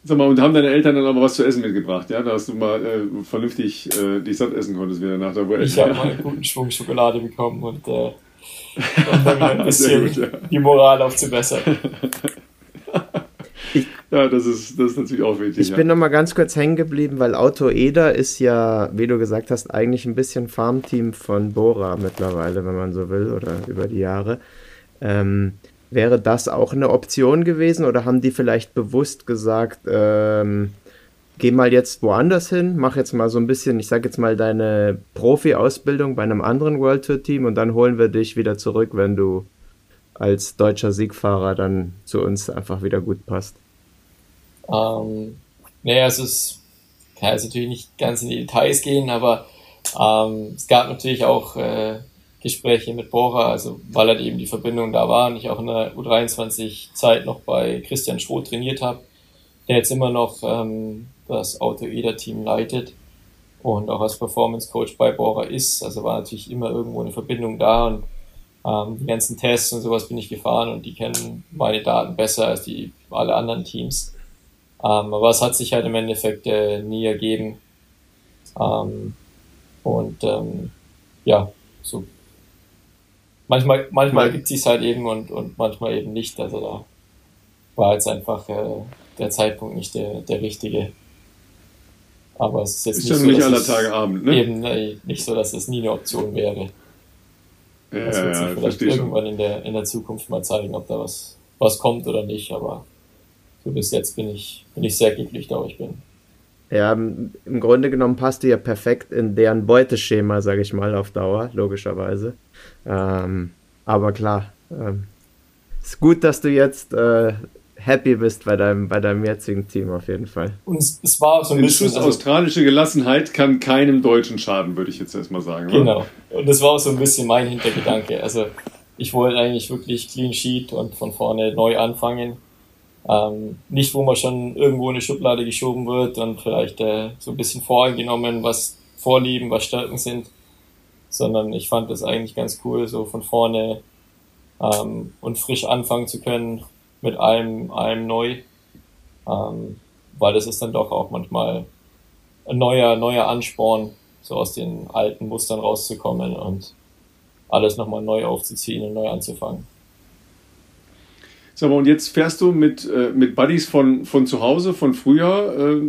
Sag mal, und haben deine Eltern dann aber was zu essen mitgebracht, ja? Dass du mal äh, vernünftig äh, dich satt essen konntest wieder nach der Vuelta. Ich habe mal einen guten Schwung Schokolade bekommen und äh, dann ein bisschen gut, ja. die Moral aufzubessern. Ja, das ist, das ist natürlich auch wichtig. Ich ja. bin noch mal ganz kurz hängen geblieben, weil Auto Eder ist ja, wie du gesagt hast, eigentlich ein bisschen Farmteam von Bora mittlerweile, wenn man so will, oder über die Jahre. Ähm, wäre das auch eine Option gewesen oder haben die vielleicht bewusst gesagt, ähm, geh mal jetzt woanders hin, mach jetzt mal so ein bisschen, ich sag jetzt mal, deine Profi-Ausbildung bei einem anderen World Tour Team und dann holen wir dich wieder zurück, wenn du als deutscher Siegfahrer dann zu uns einfach wieder gut passt. Ähm, naja, es ist, kann jetzt natürlich nicht ganz in die Details gehen, aber ähm, es gab natürlich auch äh, Gespräche mit Bora, also weil halt eben die Verbindung da war und ich auch in der U23-Zeit noch bei Christian Schroth trainiert habe, der jetzt immer noch ähm, das Auto-Eder-Team leitet und auch als Performance-Coach bei Bora ist. Also war natürlich immer irgendwo eine Verbindung da und ähm, die ganzen Tests und sowas bin ich gefahren und die kennen meine Daten besser als die alle anderen Teams. Ähm, aber es hat sich halt im Endeffekt äh, nie ergeben. Ähm, und ähm, ja, so manchmal, manchmal Ja. gibt sich halt eben und, und manchmal eben nicht. Also da war jetzt einfach äh, der Zeitpunkt nicht der, der richtige. Aber es ist jetzt ist nicht, nicht so, aller dass es Tage Abend, ne? eben äh, nicht so, dass es nie eine Option wäre. Ja, Das wird sich ja, vielleicht schon. irgendwann in der, in der Zukunft mal zeigen, ob da was, was kommt oder nicht. Aber so bis jetzt bin ich, bin ich sehr glücklich, da wo ich bin. Ja, im im Grunde genommen passt du ja perfekt in deren Beuteschema, sage ich mal, auf Dauer, logischerweise. Ähm, aber klar, ähm, ist gut, dass du jetzt äh, happy bist bei deinem, bei deinem jetzigen Team auf jeden Fall. Und es, es war so ein bisschen. Also, australische Gelassenheit kann keinem Deutschen schaden, würde ich jetzt erstmal sagen. genau. Und das war auch so ein bisschen mein Hintergedanke. Also ich wollte eigentlich wirklich Clean Sheet und von vorne neu anfangen. Ähm, nicht, wo man schon irgendwo in eine Schublade geschoben wird und vielleicht äh, so ein bisschen voreingenommen, was Vorlieben, was Stärken sind, sondern ich fand das eigentlich ganz cool, so von vorne ähm, und frisch anfangen zu können mit allem, allem neu, ähm, weil das ist dann doch auch manchmal ein neuer, neuer Ansporn, so aus den alten Mustern rauszukommen und alles nochmal neu aufzuziehen und neu anzufangen. Sag mal, und jetzt fährst du mit, äh, mit Buddies von, von zu Hause, von früher, äh,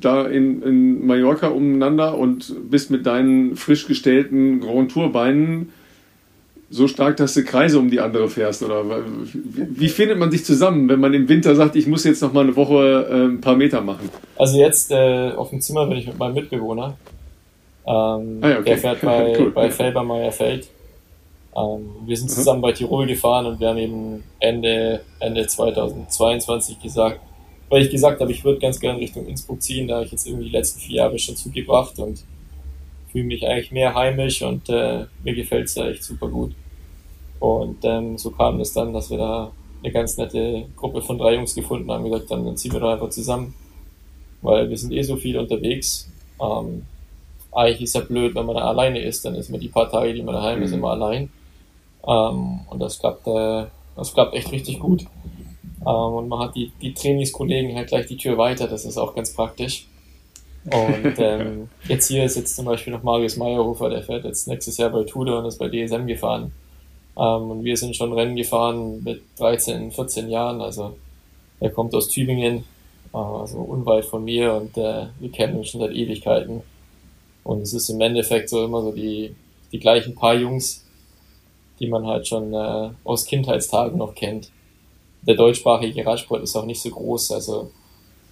da in, in Mallorca umeinander und bist mit deinen frisch gestellten Grand Tour Beinen so stark, dass du Kreise um die andere fährst? Oder wie, wie findet man sich zusammen, wenn man im Winter sagt, ich muss jetzt noch mal eine Woche äh, ein paar Meter machen? Also jetzt äh, auf dem Zimmer bin ich mit meinem Mitbewohner. Ähm, Ah ja, okay. Der fährt bei, Cool. bei Felbermeier Feld. Ähm, wir sind zusammen bei Tirol gefahren und wir haben eben Ende, Ende 2022 gesagt, weil ich gesagt habe, ich würde ganz gerne Richtung Innsbruck ziehen, da habe ich jetzt irgendwie die letzten vier Jahre schon zugebracht und fühle mich eigentlich mehr heimisch und äh, mir gefällt es da echt super gut. Und ähm, so kam es dann, dass wir da eine ganz nette Gruppe von drei Jungs gefunden haben, gesagt haben, dann ziehen wir doch einfach zusammen, weil wir sind eh so viel unterwegs. Ähm, eigentlich ist ja blöd, wenn man da alleine ist, dann ist man die paar Tage, die man daheim ist, Mhm. immer allein. Ähm, und das klappt, äh, das klappt echt richtig gut. Ähm, und man hat die, die Trainingskollegen halt gleich die Tür weiter, das ist auch ganz praktisch. Und ähm, jetzt hier ist jetzt zum Beispiel noch Marius Meyerhofer, der fährt jetzt nächstes Jahr bei Tudor und ist bei DSM gefahren. Ähm, und wir sind schon Rennen gefahren mit 13, 14 Jahren. Also er kommt aus Tübingen, äh, also unweit von mir und äh, wir kennen uns schon seit Ewigkeiten. Und es ist im Endeffekt so immer so die, die gleichen paar Jungs, die man halt schon äh, aus Kindheitstagen noch kennt. Der deutschsprachige Radsport ist auch nicht so groß, also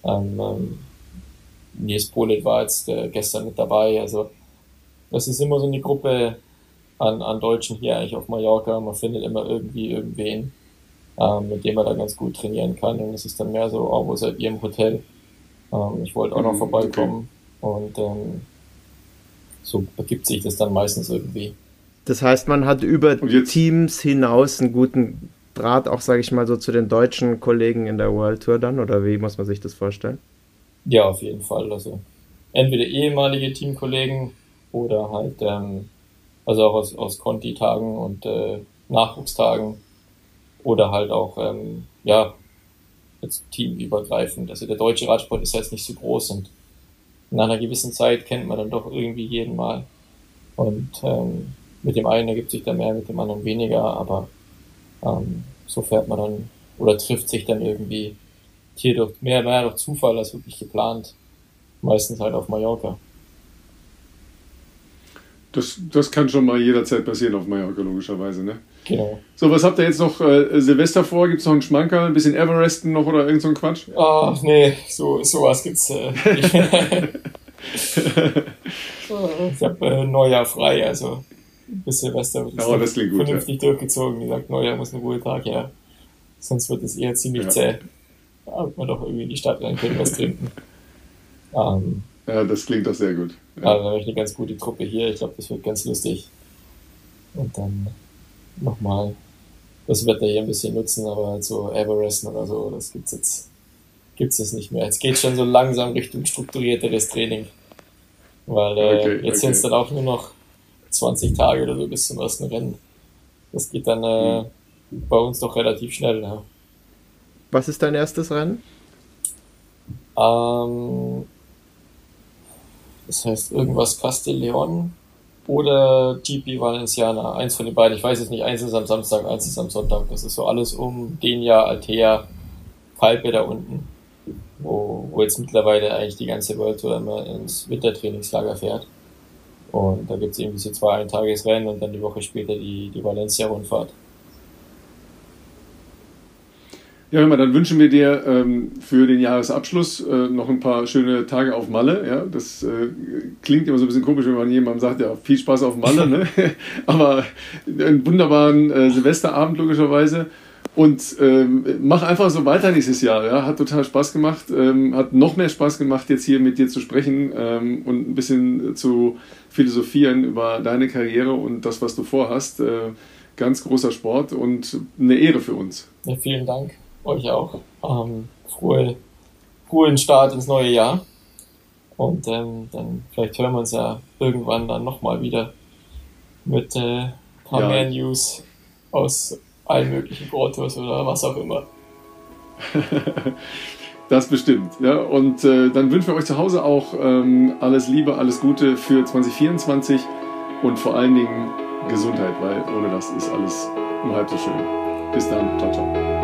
ähm, ähm, Nils Polit war jetzt äh, gestern mit dabei, also das ist immer so eine Gruppe an, an Deutschen hier eigentlich auf Mallorca, man findet immer irgendwie irgendwen. ähm, mit dem man da ganz gut trainieren kann. Und es ist dann mehr so, oh, wo seid ihr im Hotel? Ähm, ich wollte auch noch mhm, vorbeikommen. Okay. Und ähm, so ergibt sich das dann meistens irgendwie. Das heißt, man hat über Teams hinaus einen guten Draht, auch sage ich mal so zu den deutschen Kollegen in der World Tour dann, oder wie muss man sich das vorstellen? Ja, auf jeden Fall. Also entweder ehemalige Teamkollegen oder halt, ähm, also auch aus, aus Conti-Tagen und äh, Nachwuchstagen oder halt auch, ähm, ja, jetzt teamübergreifend. Also der deutsche Radsport ist jetzt nicht so groß und nach einer gewissen Zeit kennt man dann doch irgendwie jeden mal. Und ähm, mit dem einen ergibt sich dann mehr, mit dem anderen weniger, aber ähm, so fährt man dann oder trifft sich dann irgendwie hier durch mehr, mehr durch Zufall als wirklich geplant. Meistens halt auf Mallorca. Das, das kann schon mal jederzeit passieren auf Mallorca, logischerweise, ne? Genau. So, was habt ihr jetzt noch äh, Silvester vor? Gibt es noch einen Schmankerl, ein bisschen Everesten noch oder irgend so ein Quatsch? Ach, nee, so, sowas gibt's. Äh, ich habe äh, Neujahr frei, also bis Silvester wird es oh, das gut, vernünftig ja. durchgezogen. Wie gesagt, Neujahr muss ein Ruhetag her. Sonst wird es eher ziemlich ja. zäh. Da wird man doch irgendwie in die Stadt rein können, was trinken. Ähm, ja, das klingt doch sehr gut. Ja. Also, habe ich eine ganz gute Truppe hier. Ich glaube, das wird ganz lustig. Und dann nochmal das Wetter hier ein bisschen nutzen, aber halt so Everesten oder so, das gibt's jetzt, gibt's jetzt nicht mehr. Jetzt geht schon so langsam Richtung strukturierteres Training. Weil äh, okay, jetzt okay. sind es dann auch nur noch 20 Tage oder so bis zum ersten Rennen. Das geht dann äh, mhm. bei uns doch relativ schnell. Ja. Was ist dein erstes Rennen? Ähm, das heißt irgendwas Castelleon oder GP Valenciana. Eins von den beiden. Ich weiß es nicht. Eins ist am Samstag, eins ist am Sonntag. Das ist so alles um Denia, Altea, Kalpe da unten. Wo, wo jetzt mittlerweile eigentlich die ganze World Tour immer ins Wintertrainingslager fährt. Und da gibt es irgendwie so zwei Eintagesrennen und dann die Woche später die, die Valencia-Rundfahrt. Ja, hör mal, dann wünschen wir dir ähm, für den Jahresabschluss äh, noch ein paar schöne Tage auf Malle. Ja, das äh, klingt immer so ein bisschen komisch, wenn man jemandem sagt, ja, viel Spaß auf Malle, ne? aber einen wunderbaren äh, Silvesterabend logischerweise. Und ähm, mach einfach so weiter nächstes Jahr. Ja? Hat total Spaß gemacht. Ähm, hat noch mehr Spaß gemacht, jetzt hier mit dir zu sprechen ähm, und ein bisschen zu philosophieren über deine Karriere und das, was du vorhast. Äh, ganz großer Sport und eine Ehre für uns. Ja, vielen Dank. Euch auch. Ähm, frohe, frohen Start ins neue Jahr. Und ähm, dann vielleicht hören wir uns ja irgendwann dann nochmal wieder mit äh, paar ja. mehr News aus allen möglichen Autos oder was auch immer. das bestimmt. Ja. Und äh, dann wünschen wir euch zu Hause auch ähm, alles Liebe, alles Gute für 2024 und vor allen Dingen Gesundheit, weil ohne das ist alles nur halb so schön. Bis dann. Ciao, ciao.